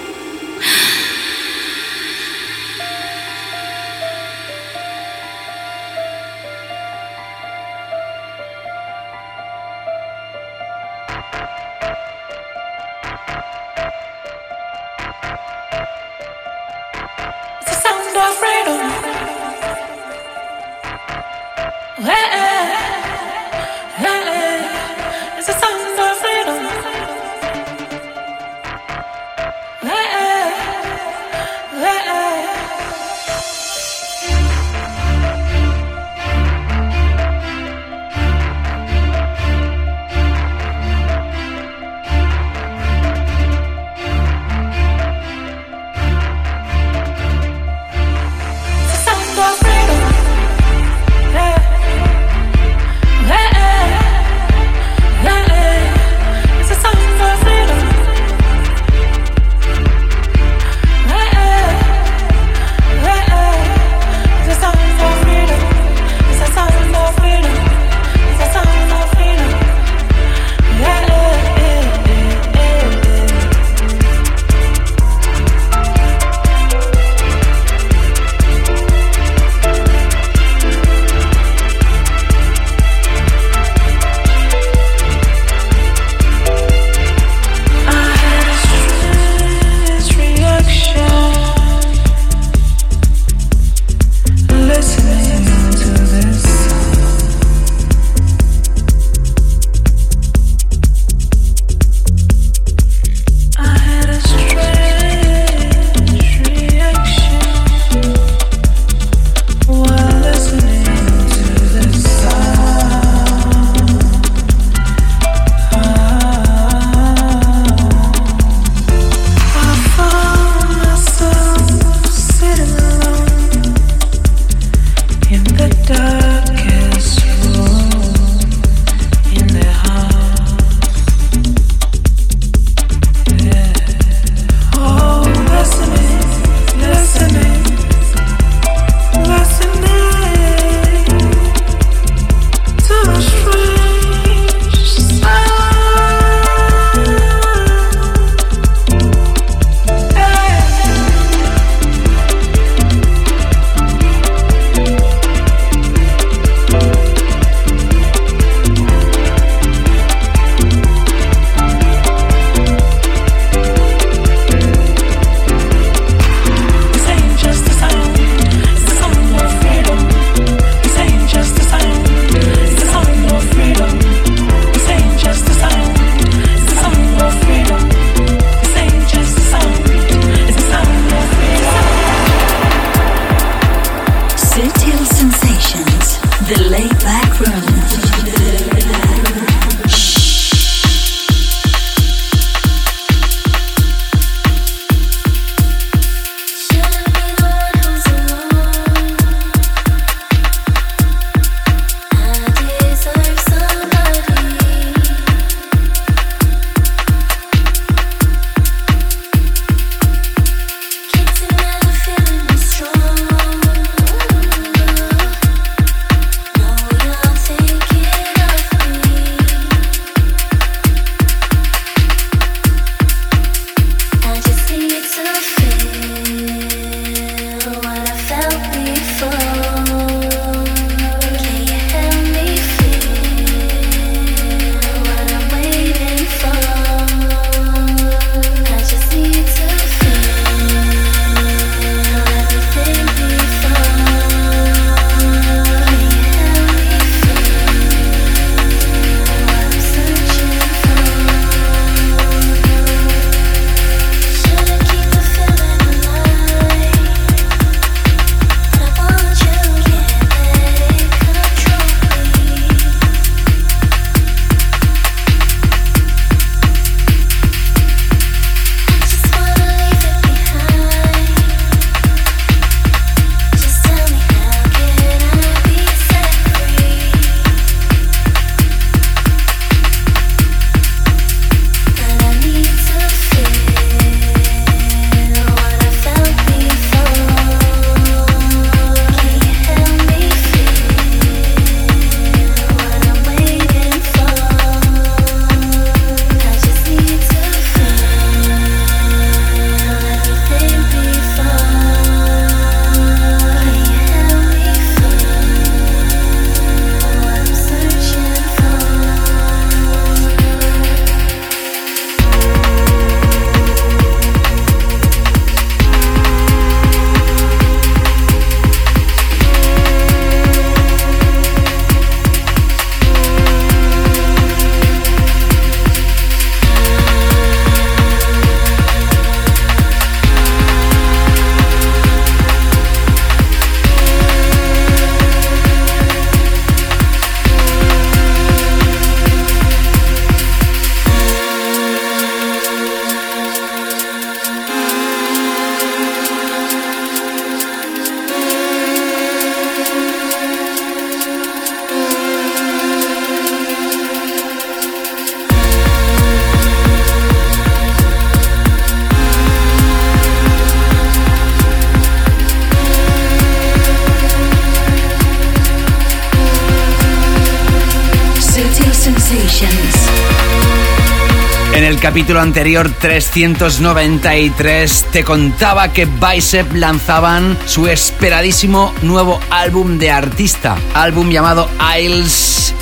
capítulo anterior 393 te contaba que Bicep lanzaban su esperadísimo nuevo álbum de artista, álbum llamado Isles,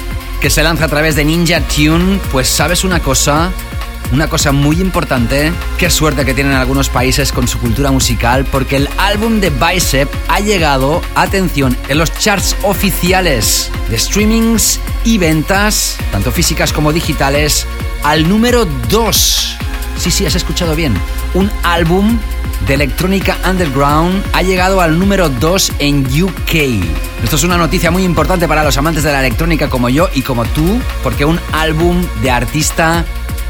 que se lanza a través de Ninja Tune. Pues sabes una cosa, una cosa muy importante, qué suerte que tienen algunos países con su cultura musical, porque el álbum de Bicep ha llegado, atención, en los charts oficiales de streamings y ventas, tanto físicas como digitales, al número 2. Sí, sí, has escuchado bien. Un álbum de electrónica underground ha llegado al número 2 en UK. Esto es una noticia muy importante para los amantes de la electrónica como yo y como tú, porque un álbum de artista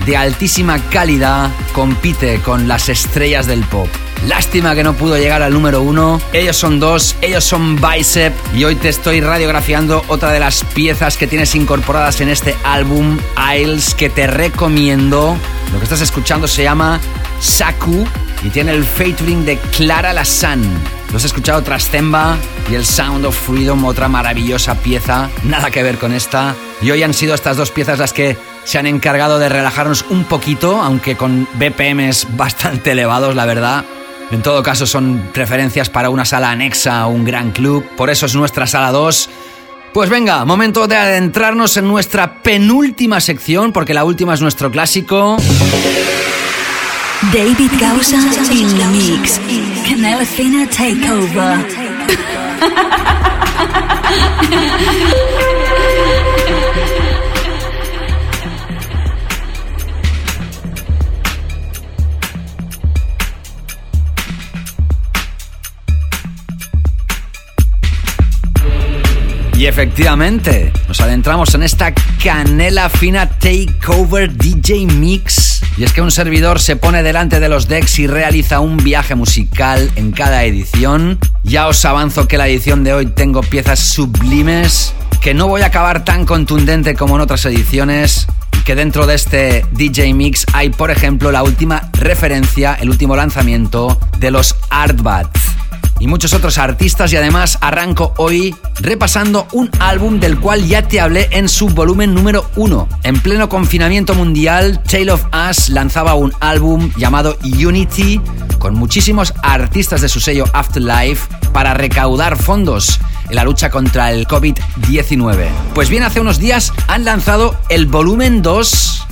de altísima calidad compite con las estrellas del pop. Lástima que no pudo llegar al número uno. Ellos son dos, ellos son Bicep y hoy te estoy radiografiando otra de las piezas que tienes incorporadas en este álbum Isles que te recomiendo. Lo que estás escuchando se llama Saku y tiene el featuring de Clara Lassan. Lo has escuchado Trastemba y el Sound of Freedom, otra maravillosa pieza, nada que ver con esta. Y hoy han sido estas dos piezas las que se han encargado de relajarnos un poquito, aunque con BPMs bastante elevados, la verdad. En todo caso son preferencias para una sala anexa o un gran club, por eso es nuestra sala 2. Pues venga, momento de adentrarnos en nuestra penúltima sección, porque la última es nuestro clásico. David Gausa in the mix. Canela Fina Takeover. Y efectivamente, nos adentramos en esta canela fina takeover DJ mix. Y es que un servidor se pone delante de los decks y realiza un viaje musical en cada edición. Ya os avanzo que la edición de hoy tengo piezas sublimes, que no voy a acabar tan contundente como en otras ediciones. Que dentro de este DJ Mix hay, por ejemplo, la última referencia, el último lanzamiento de los Artbat y muchos otros artistas y además arranco hoy repasando un álbum del cual ya te hablé en su volumen número 1. En pleno confinamiento mundial, Tale of Us lanzaba un álbum llamado Unity con muchísimos artistas de su sello Afterlife para recaudar fondos en la lucha contra el COVID-19. Pues bien, hace unos días han lanzado el volumen 2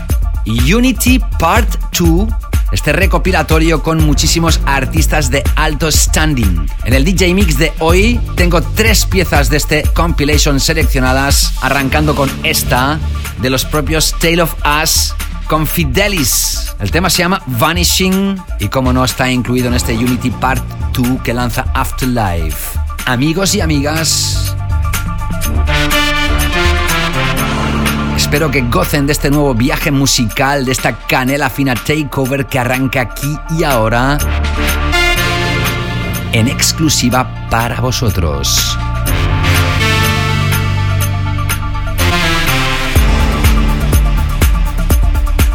Unity Part 2 este recopilatorio con muchísimos artistas de alto standing. En el DJ Mix de hoy tengo tres piezas de este compilation seleccionadas, arrancando con esta de los propios Tale of Us con Fidelis. El tema se llama Vanishing y como no está incluido en este Unity Part 2 que lanza Afterlife. Amigos y amigas, Espero que gocen de este nuevo viaje musical, de esta canela fina takeover que arranca aquí y ahora en exclusiva para vosotros.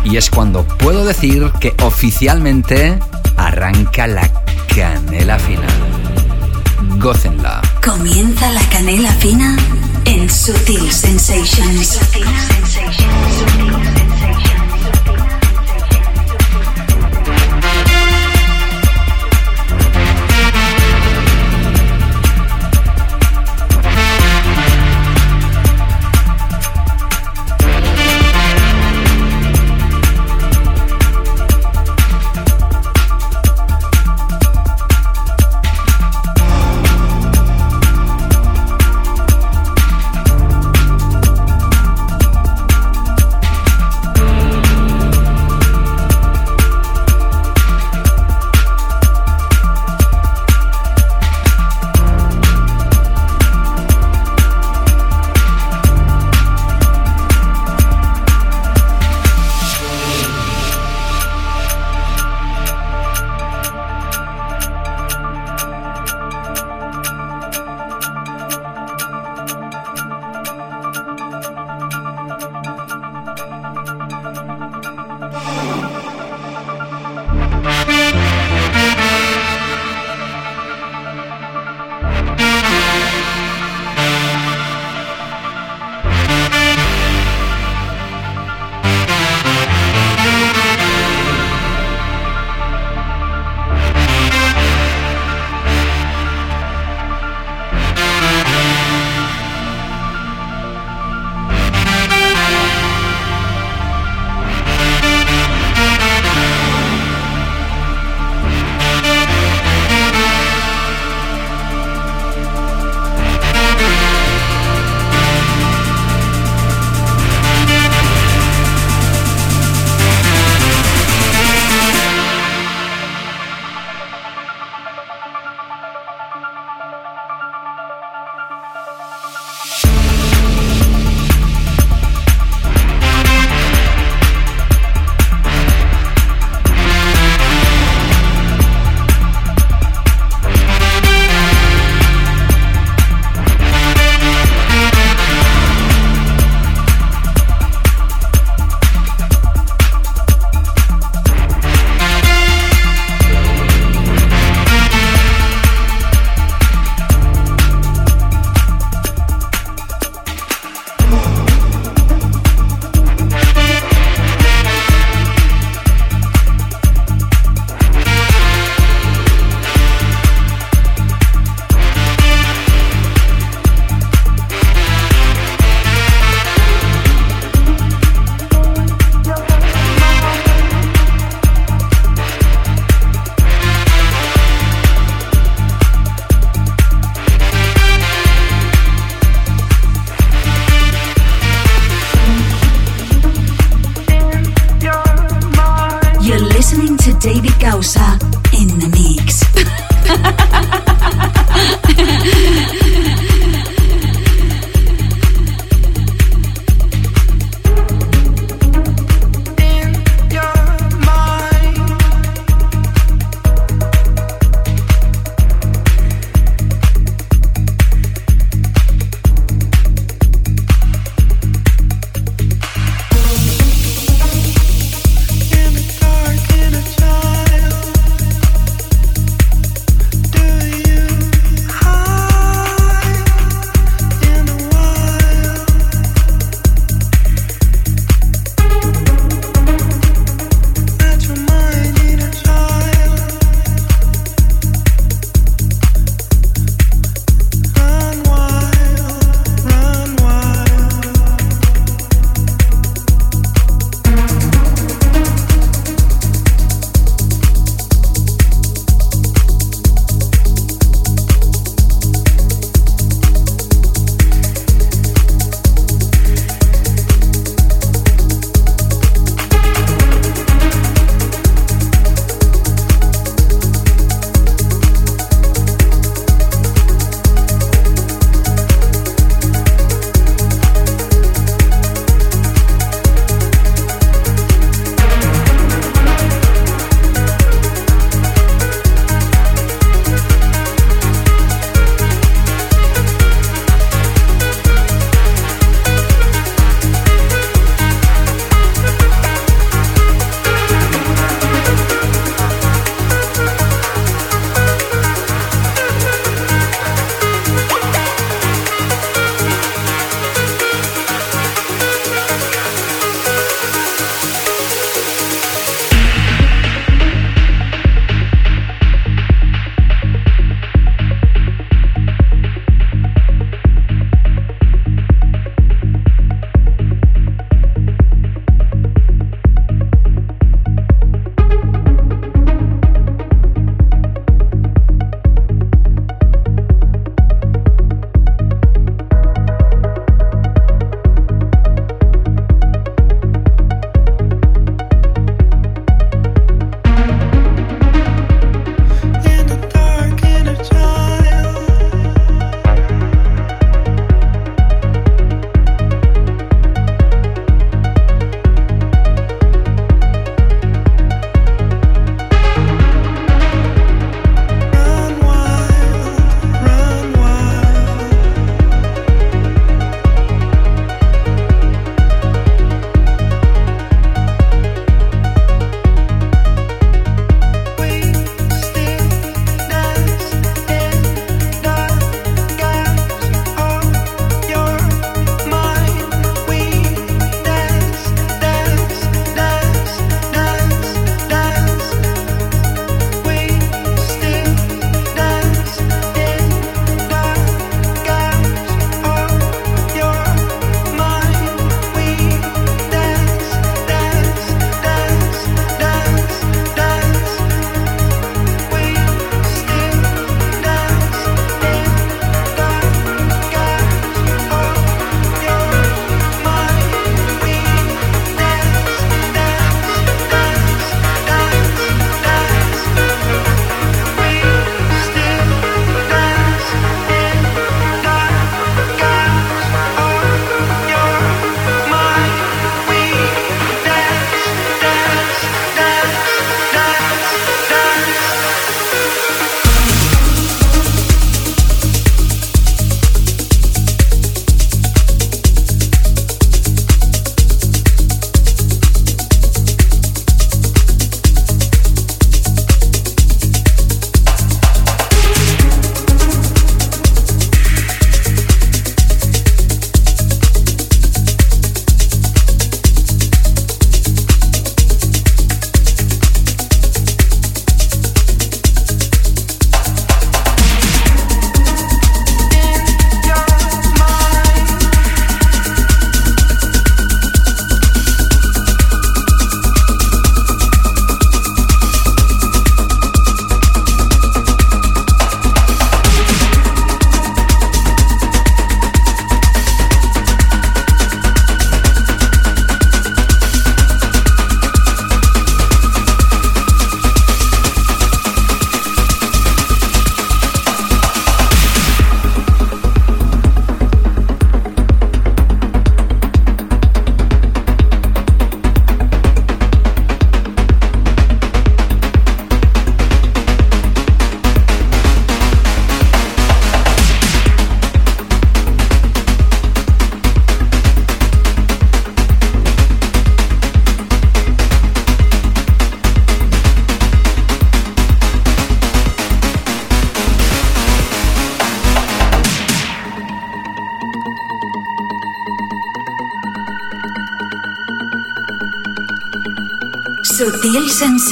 Y es cuando puedo decir que oficialmente arranca la canela fina. Gócenla. Comienza la canela fina en Sutil Sensations.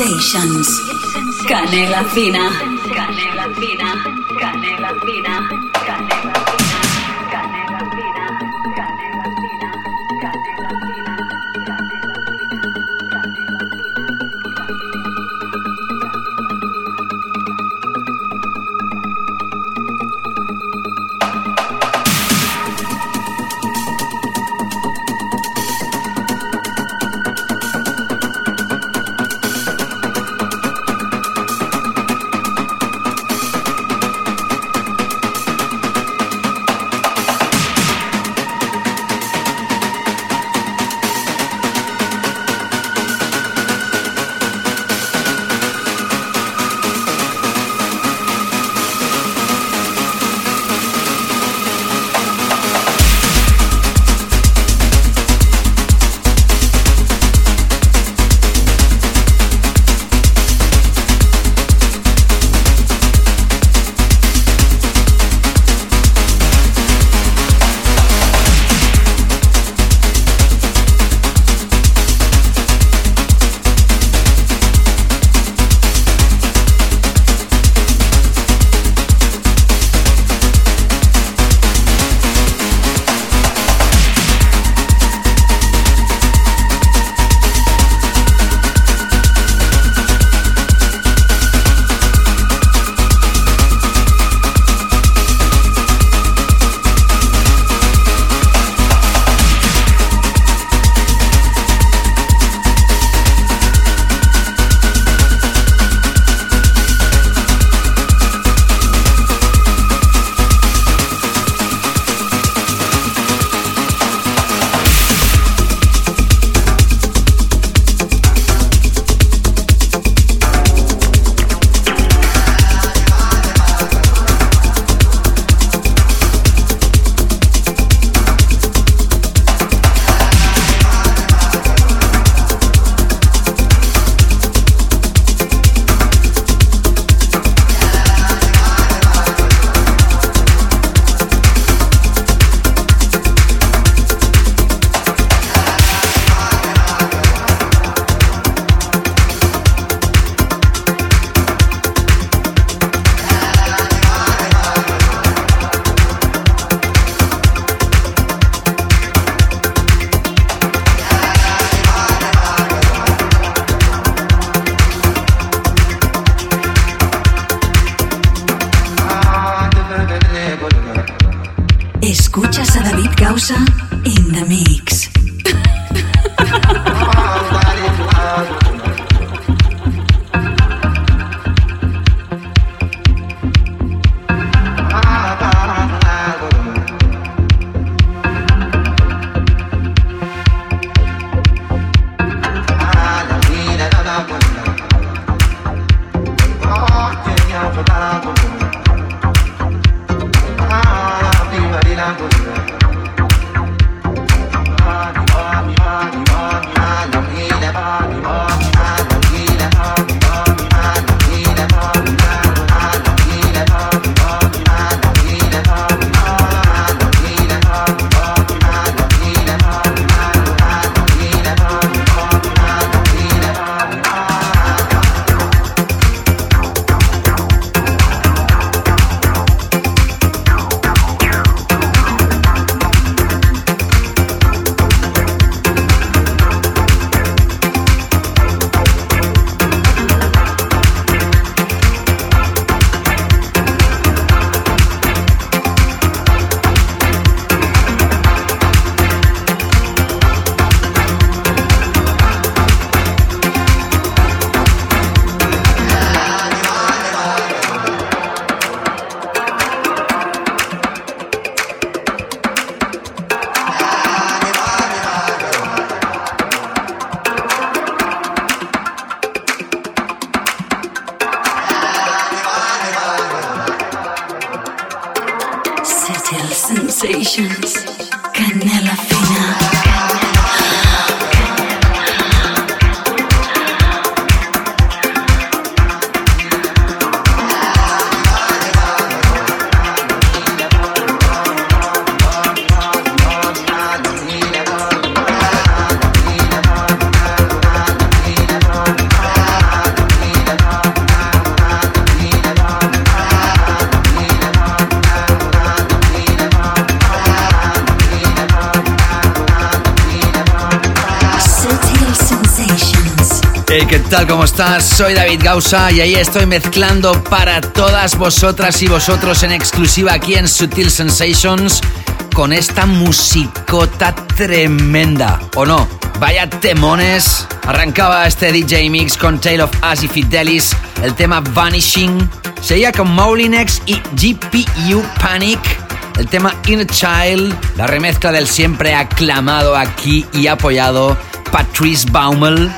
Sensations. Canela fina. Tal? ¿Cómo estás? Soy David Gausa y ahí estoy mezclando para todas vosotras y vosotros en exclusiva aquí en Sutil Sensations con esta musicota tremenda, ¿o no? Vaya temones. Arrancaba este DJ Mix con Tale of Us y Fidelis, el tema Vanishing. Seguía con Moulinex y GPU Panic, el tema Inner Child, la remezcla del siempre aclamado aquí y apoyado Patrice Baumel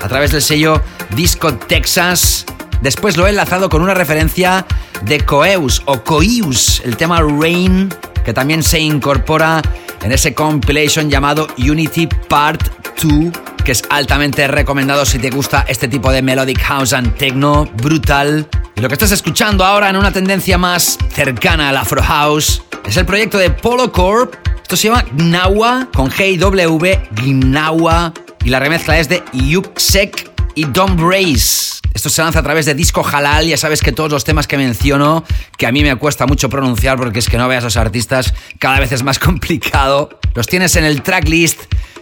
a través del sello Disco Texas. Después lo he enlazado con una referencia de Coeus o Coius, el tema Rain, que también se incorpora en ese compilation llamado Unity Part 2, que es altamente recomendado si te gusta este tipo de melodic house and techno brutal. Y lo que estás escuchando ahora en una tendencia más cercana al Afro House es el proyecto de Polo Corp. Esto se llama Gnawa con G-W, Gnawa. Y la remezcla es de Yuksek y Dom Brace. Esto se lanza a través de Disco Halal. Ya sabes que todos los temas que menciono, que a mí me cuesta mucho pronunciar porque es que no veas a los artistas, cada vez es más complicado. Los tienes en el tracklist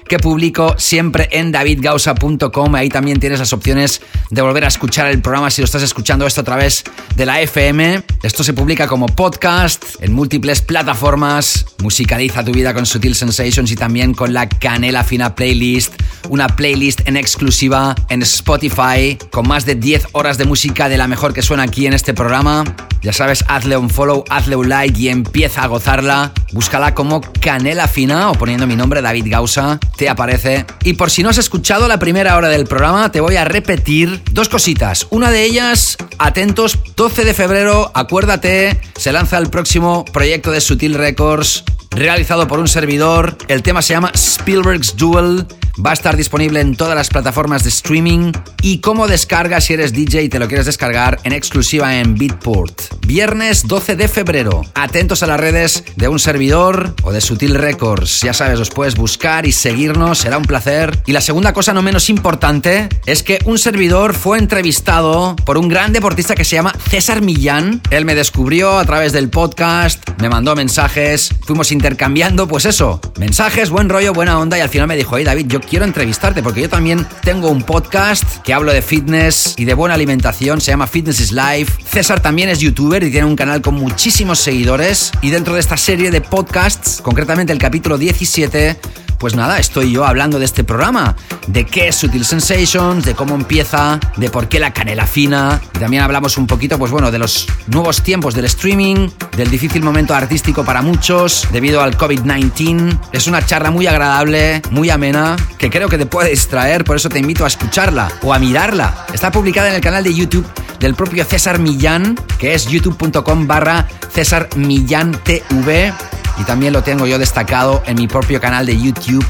que publico siempre en davidgausa.com. Ahí también tienes las opciones de volver a escuchar el programa si lo estás escuchando esto a través de la FM. Esto se publica como podcast en múltiples plataformas. Musicaliza tu vida con Sutil Sensations y también con la Canela Fina Playlist. Una playlist en exclusiva en Spotify con más de 10 horas de música de la mejor que suena aquí en este programa. Ya sabes, hazle un follow, hazle un like y empieza a gozarla. Búscala como Canela Fina o poniendo mi nombre David Gausa te aparece. Y por si no has escuchado la primera hora del programa, te voy a repetir dos cositas. Una de ellas, atentos, 12 de febrero, acuérdate, se lanza el próximo proyecto de Sutil Records, realizado por un servidor. El tema se llama Spielberg's Duel. Va a estar disponible en todas las plataformas de streaming y como descarga si eres DJ y te lo quieres descargar en exclusiva en Beatport. Viernes 12 de febrero. Atentos a las redes de un servidor o de Sutil Records. Ya sabes, los puedes buscar y seguirnos, será un placer. Y la segunda cosa no menos importante es que un servidor fue entrevistado por un gran deportista que se llama César Millán. Él me descubrió a través del podcast, me mandó mensajes, fuimos intercambiando, pues eso, mensajes, buen rollo, buena onda y al final me dijo, hey David, yo quiero entrevistarte porque yo también tengo un podcast que hablo de fitness y de buena alimentación, se llama Fitness is Life. César también es youtuber y tiene un canal con muchísimos seguidores y dentro de esta serie de podcasts, concretamente el capítulo 17, pues nada, estoy yo hablando de este programa, de qué es Sutil Sensations, de cómo empieza, de por qué la canela fina. Y también hablamos un poquito, pues bueno, de los nuevos tiempos del streaming, del difícil momento artístico para muchos al COVID-19. Es una charla muy agradable, muy amena, que creo que te puede distraer, por eso te invito a escucharla o a mirarla. Está publicada en el canal de YouTube del propio César Millán, que es youtube.com barra César Millán TV. Y también lo tengo yo destacado en mi propio canal de YouTube,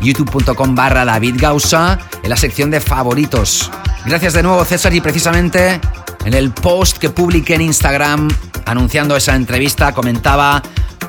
youtube.com barra David Gausa, en la sección de favoritos. Gracias de nuevo César y precisamente en el post que publiqué en Instagram anunciando esa entrevista comentaba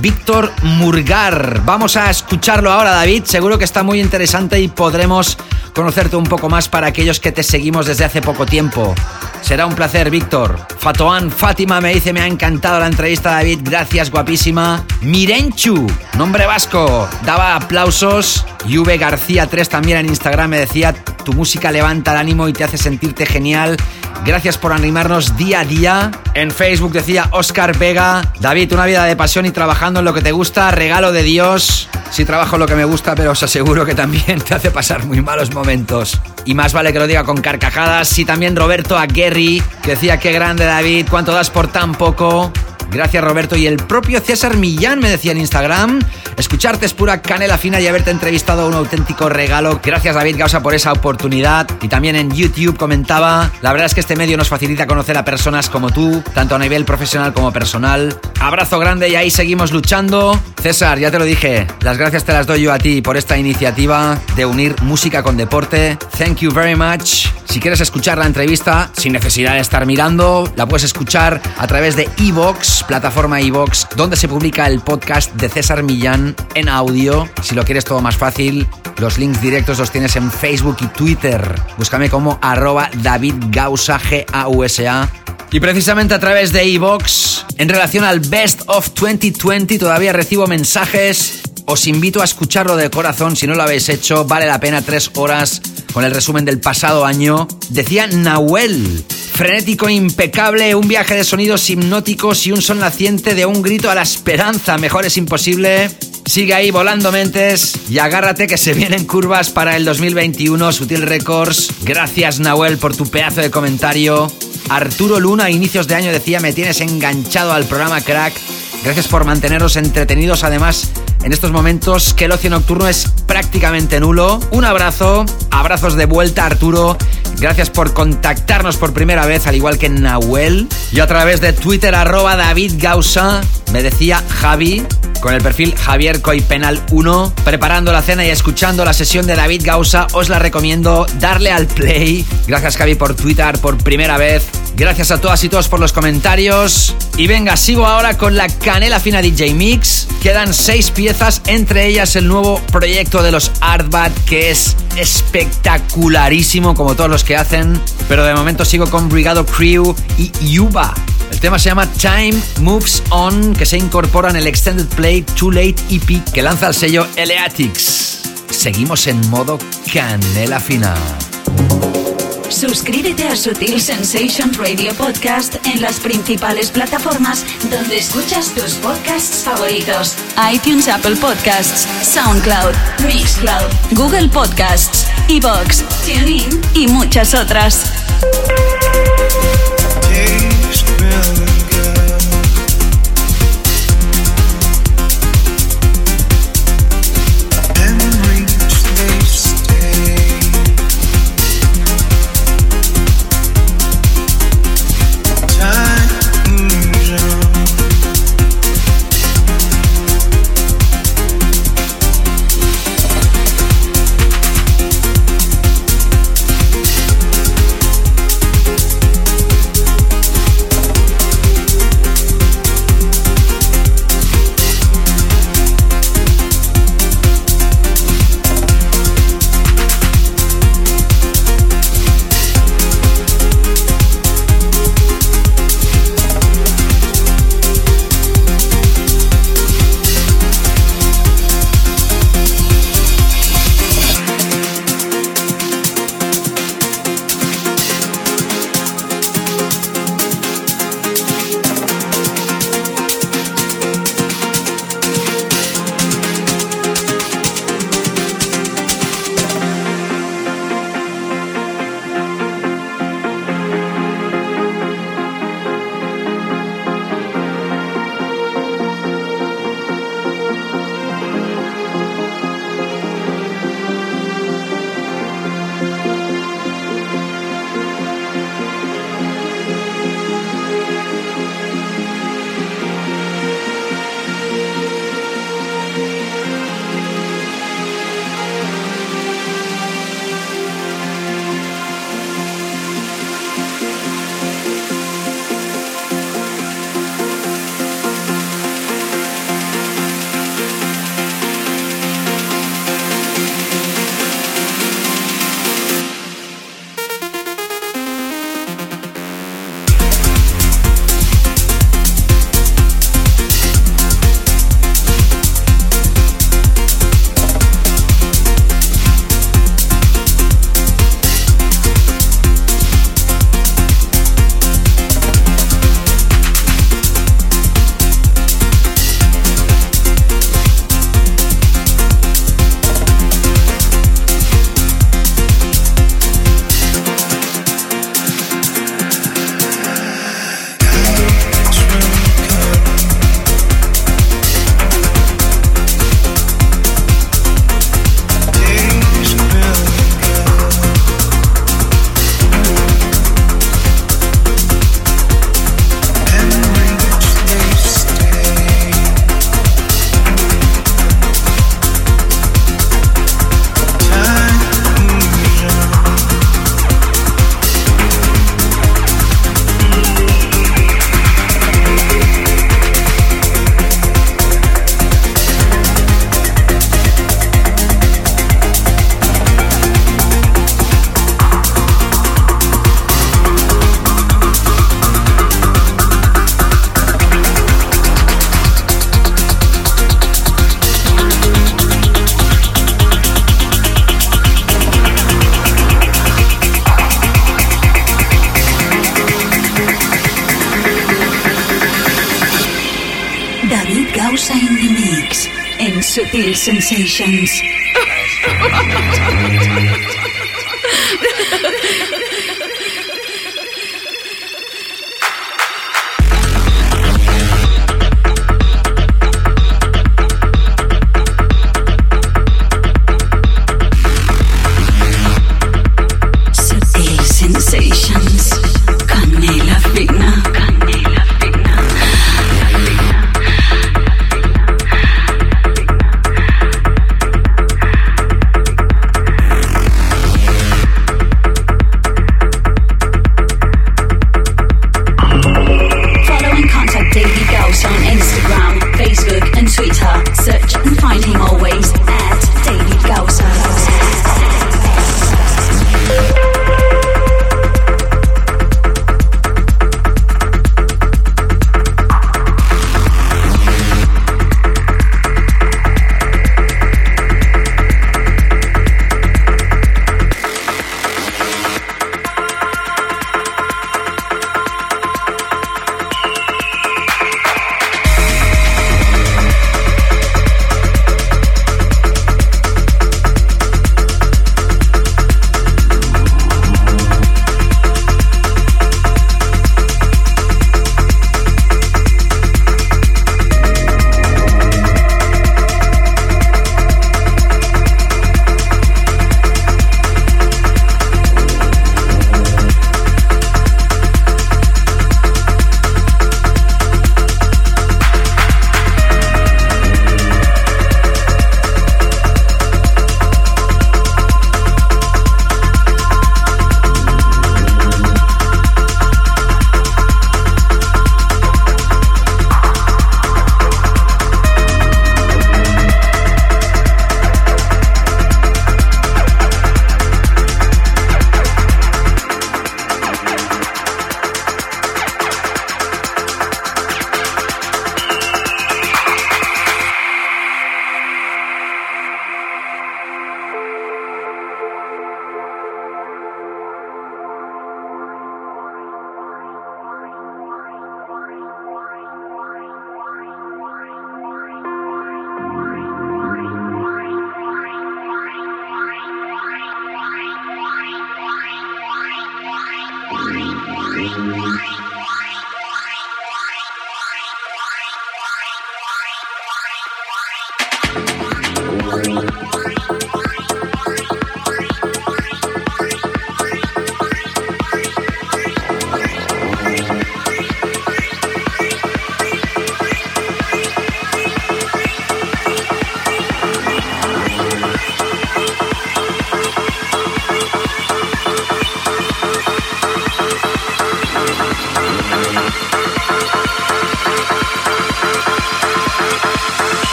Víctor Murgar. Vamos a escucharlo ahora David, seguro que está muy interesante y podremos conocerte un poco más para aquellos que te seguimos desde hace poco tiempo. Será un placer, Víctor. Fatoan Fátima me dice, me ha encantado la entrevista, David. Gracias, guapísima. Mirenchu, nombre vasco. Daba aplausos. Yuve García 3 también en Instagram me decía, tu música levanta el ánimo y te hace sentirte genial. Gracias por animarnos día a día. En Facebook decía Oscar Vega, David, una vida de pasión y trabajando en lo que te gusta, regalo de Dios. Sí trabajo en lo que me gusta, pero os aseguro que también te hace pasar muy malos momentos. Y más vale que lo diga con carcajadas. Y también Roberto Aguerri, decía, qué grande David, cuánto das por tan poco. Gracias Roberto y el propio César Millán me decía en Instagram, escucharte es pura canela fina y haberte entrevistado un auténtico regalo. Gracias David Gausa por esa oportunidad y también en YouTube comentaba, la verdad es que este medio nos facilita conocer a personas como tú, tanto a nivel profesional como personal. Abrazo grande y ahí seguimos luchando. César, ya te lo dije, las gracias te las doy yo a ti por esta iniciativa de unir música con deporte. Thank you very much. Si quieres escuchar la entrevista sin necesidad de estar mirando, la puedes escuchar a través de Evox, plataforma Evox, donde se publica el podcast de César Millán en audio. Si lo quieres todo más fácil, los links directos los tienes en Facebook y Twitter. Búscame como arroba David Gausa, G-A-U-S-A. Y precisamente a través de Evox, en relación al Best of 2020, todavía recibo mensajes. Os invito a escucharlo de corazón si no lo habéis hecho. Vale la pena tres horas con el resumen del pasado año. Decía Nahuel, frenético, impecable, un viaje de sonidos hipnóticos y un son naciente de un grito a la esperanza. Mejor es imposible. Sigue ahí volando mentes y agárrate que se vienen curvas para el 2021 Sutil Records. Gracias Nahuel por tu pedazo de comentario. Arturo Luna a inicios de año decía me tienes enganchado al programa Crack. Gracias por manteneros entretenidos además en estos momentos que el ocio nocturno es prácticamente nulo. Un abrazo, abrazos de vuelta Arturo. Gracias por contactarnos por primera vez, al igual que Nahuel. Y a través de Twitter arroba David Gausa me decía Javi, con el perfil Javier Coipenal 1, preparando la cena y escuchando la sesión de David Gausa, os la recomiendo darle al play. Gracias Javi por Twitter por primera vez. Gracias a todas y todos por los comentarios. Y venga, sigo ahora con la Canela Fina DJ Mix. Quedan seis piezas, entre ellas el nuevo proyecto de los Artbat, que es espectacularísimo como todos los que hacen. Pero de momento sigo con Brigado Crew y Yuba. El tema se llama Time Moves On, que se incorpora en el Extended Play Too Late EP que lanza el sello Eleatics. Seguimos en modo canela fina. Suscríbete a Sutil Sensations Radio Podcast en las principales plataformas donde escuchas tus podcasts favoritos: iTunes, Apple Podcasts, SoundCloud, Mixcloud, Google Podcasts, Evox, TuneIn y muchas otras. Sensations.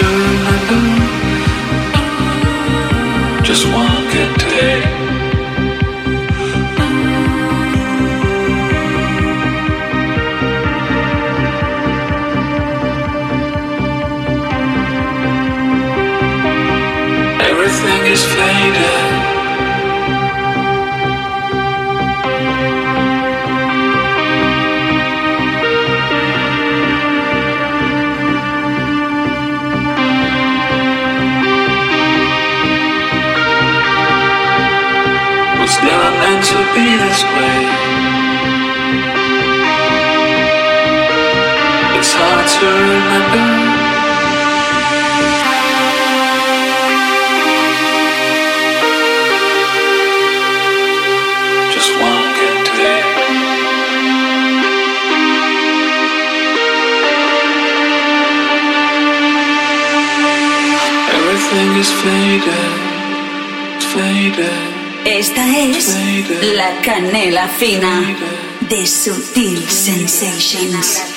do, do. Fina de Sutil Sensations.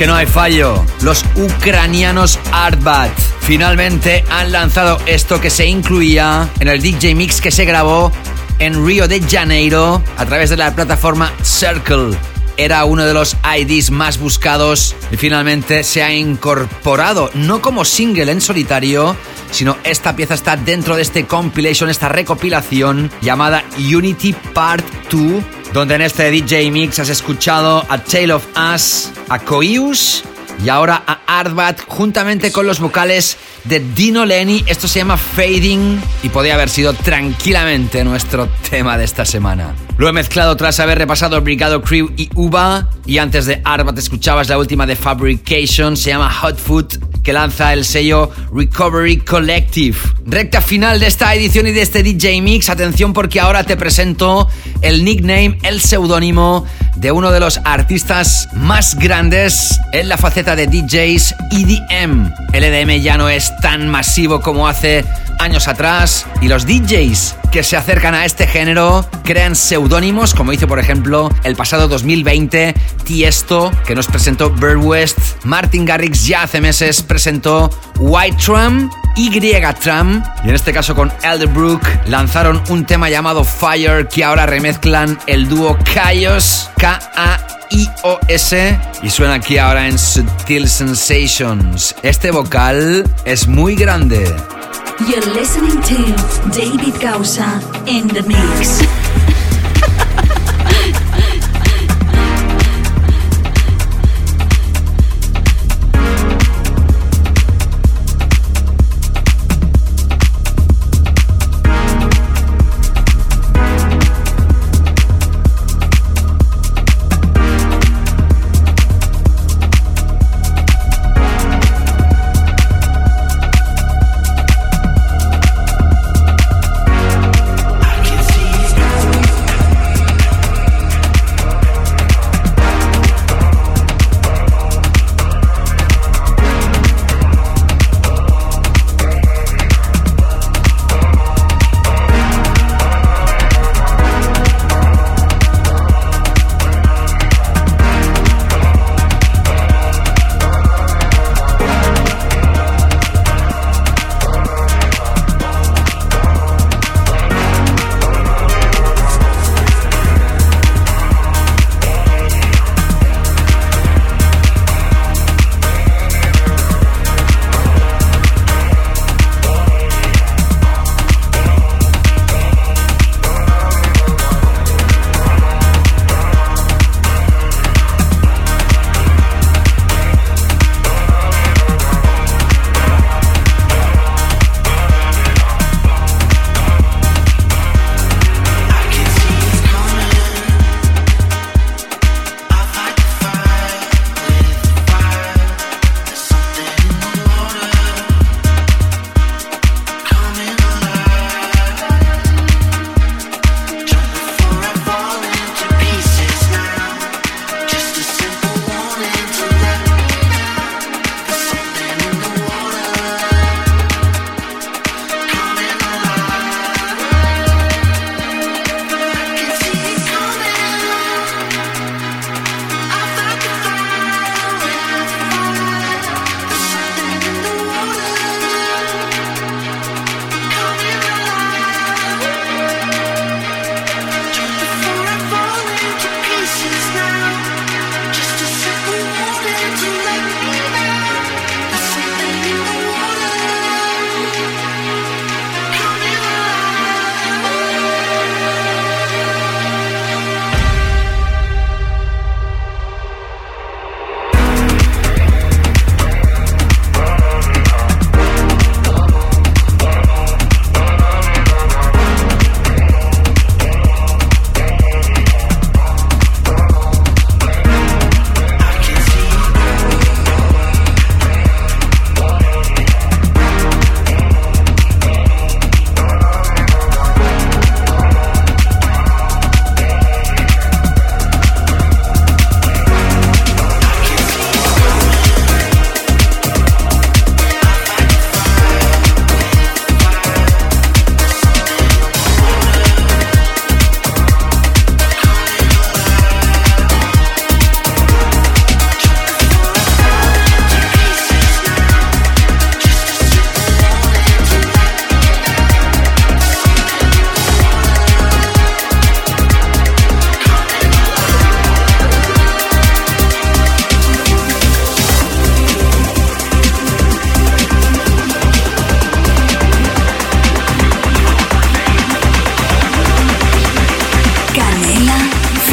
Que no hay fallo, los ucranianos Artbat finalmente han lanzado esto que se incluía en el DJ Mix que se grabó en Río de Janeiro a través de la plataforma Circle. Era uno de los IDs más buscados y finalmente se ha incorporado, no como single en solitario, sino esta pieza está dentro de este compilation, esta recopilación llamada Unity Part 2, donde en este DJ Mix has escuchado a Tale of Us, a Coius y ahora a Artbat juntamente con los vocales de Dino Lenny. Esto se llama Fading y podría haber sido tranquilamente nuestro tema de esta semana. Lo he mezclado tras haber repasado Brigado Crew y Uba y antes de Artbat escuchabas la última de Fabrication, se llama Hot Food que lanza el sello Recovery Collective. Recta final de esta edición y de este DJ Mix. Atención porque ahora te presento el nickname, el seudónimo de uno de los artistas más grandes en la faceta de DJs EDM. El EDM ya no es tan masivo como hace años atrás y los DJs que se acercan a este género crean seudónimos, como hizo por ejemplo el pasado 2020 Tiesto, que nos presentó Bird West, Martin Garrix ya hace meses presentó White Tram, Y Tram, y en este caso con Elderbrook lanzaron un tema llamado Fire que ahora remezclan el dúo Kaios, K-A-I-O-S, y suena aquí ahora en Subtil Sensations. Este vocal es muy grande. You're listening to David Gausa in the mix.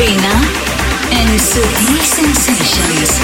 Arena and Sutil Sensations.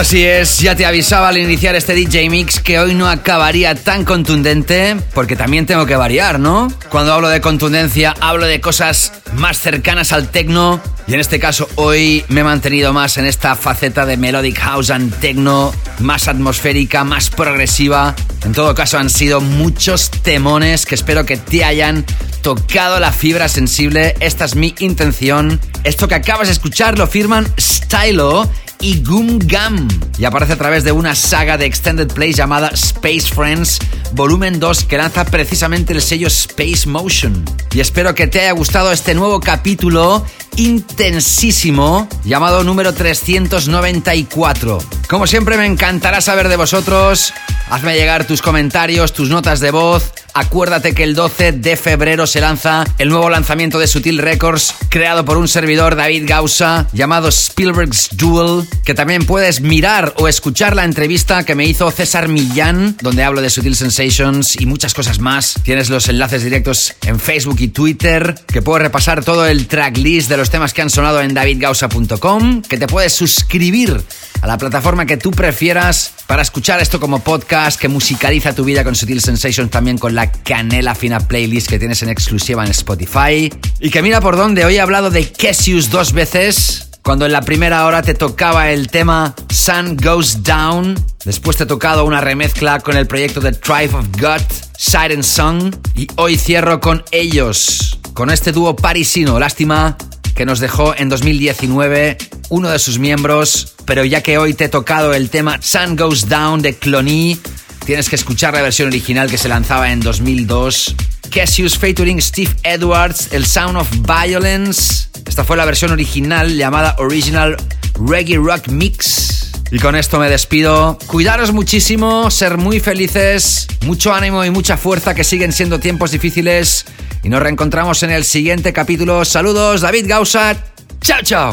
Así es, ya te avisaba al iniciar este DJ Mix que hoy no acabaría tan contundente, porque también tengo que variar, ¿no? Cuando hablo de contundencia, hablo de cosas más cercanas al techno, y en este caso hoy me he mantenido más en esta faceta de melodic house and techno, más atmosférica, más progresiva. En todo caso han sido muchos temones que espero que te hayan tocado la fibra sensible. Esta es mi intención. Esto que acabas de escuchar lo firman Stylo y Gum Gum y aparece a través de una saga de extended plays llamada Space Friends Volumen 2 que lanza precisamente el sello Space Motion. Y espero que te haya gustado este nuevo capítulo intensísimo llamado número 394. Como siempre me encantará saber de vosotros. Hazme llegar tus comentarios, tus notas de voz. Acuérdate que el 12 de febrero se lanza el nuevo lanzamiento de Sutil Records, creado por un servidor David Gausa, llamado Spielberg's Duel, que también puedes mirar o escuchar la entrevista que me hizo César Millán, donde hablo de Sutil Sensations y muchas cosas más. Tienes los enlaces directos en Facebook y Twitter, que puedes repasar todo el tracklist de los temas que han sonado en davidgausa.com, que te puedes suscribir a la plataforma que tú prefieras para escuchar esto como podcast que musicaliza tu vida con Sutil Sensations también con la canela fina playlist que tienes en exclusiva en Spotify. Y que mira por dónde, hoy he hablado de Cassius dos veces. Cuando en la primera hora te tocaba el tema Sun Goes Down, después te he tocado una remezcla con el proyecto de Tribe of God, Siren Song, y hoy cierro con ellos, con este dúo parisino. Lástima que nos dejó en 2019 uno de sus miembros, pero ya que hoy te he tocado el tema Sun Goes Down de Clony, tienes que escuchar la versión original que se lanzaba en 2002. Cassius featuring Steve Edwards, el Sound of Violence. Esta fue la versión original llamada Original Reggae Rock Mix. Y con esto me despido. Cuidaros muchísimo, ser muy felices, mucho ánimo y mucha fuerza que siguen siendo tiempos difíciles. Y nos reencontramos en el siguiente capítulo. Saludos, David Gausa. Chao, chao.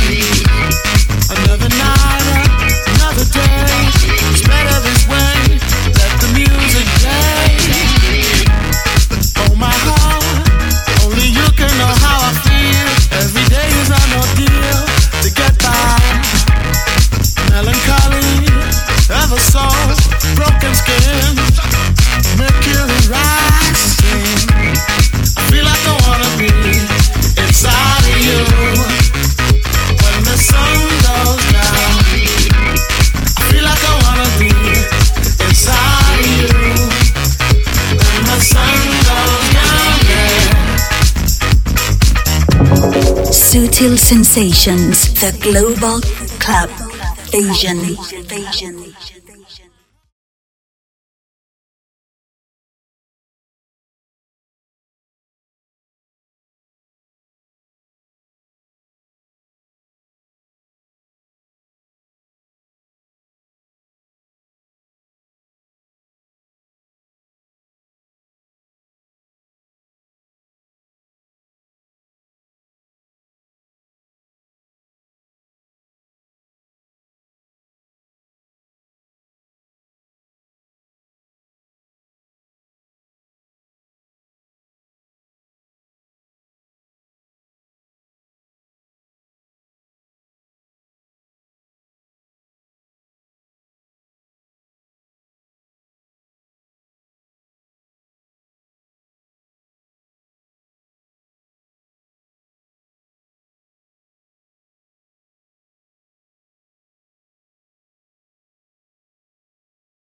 Sutil Sensations, The Global Club Vision. Vision.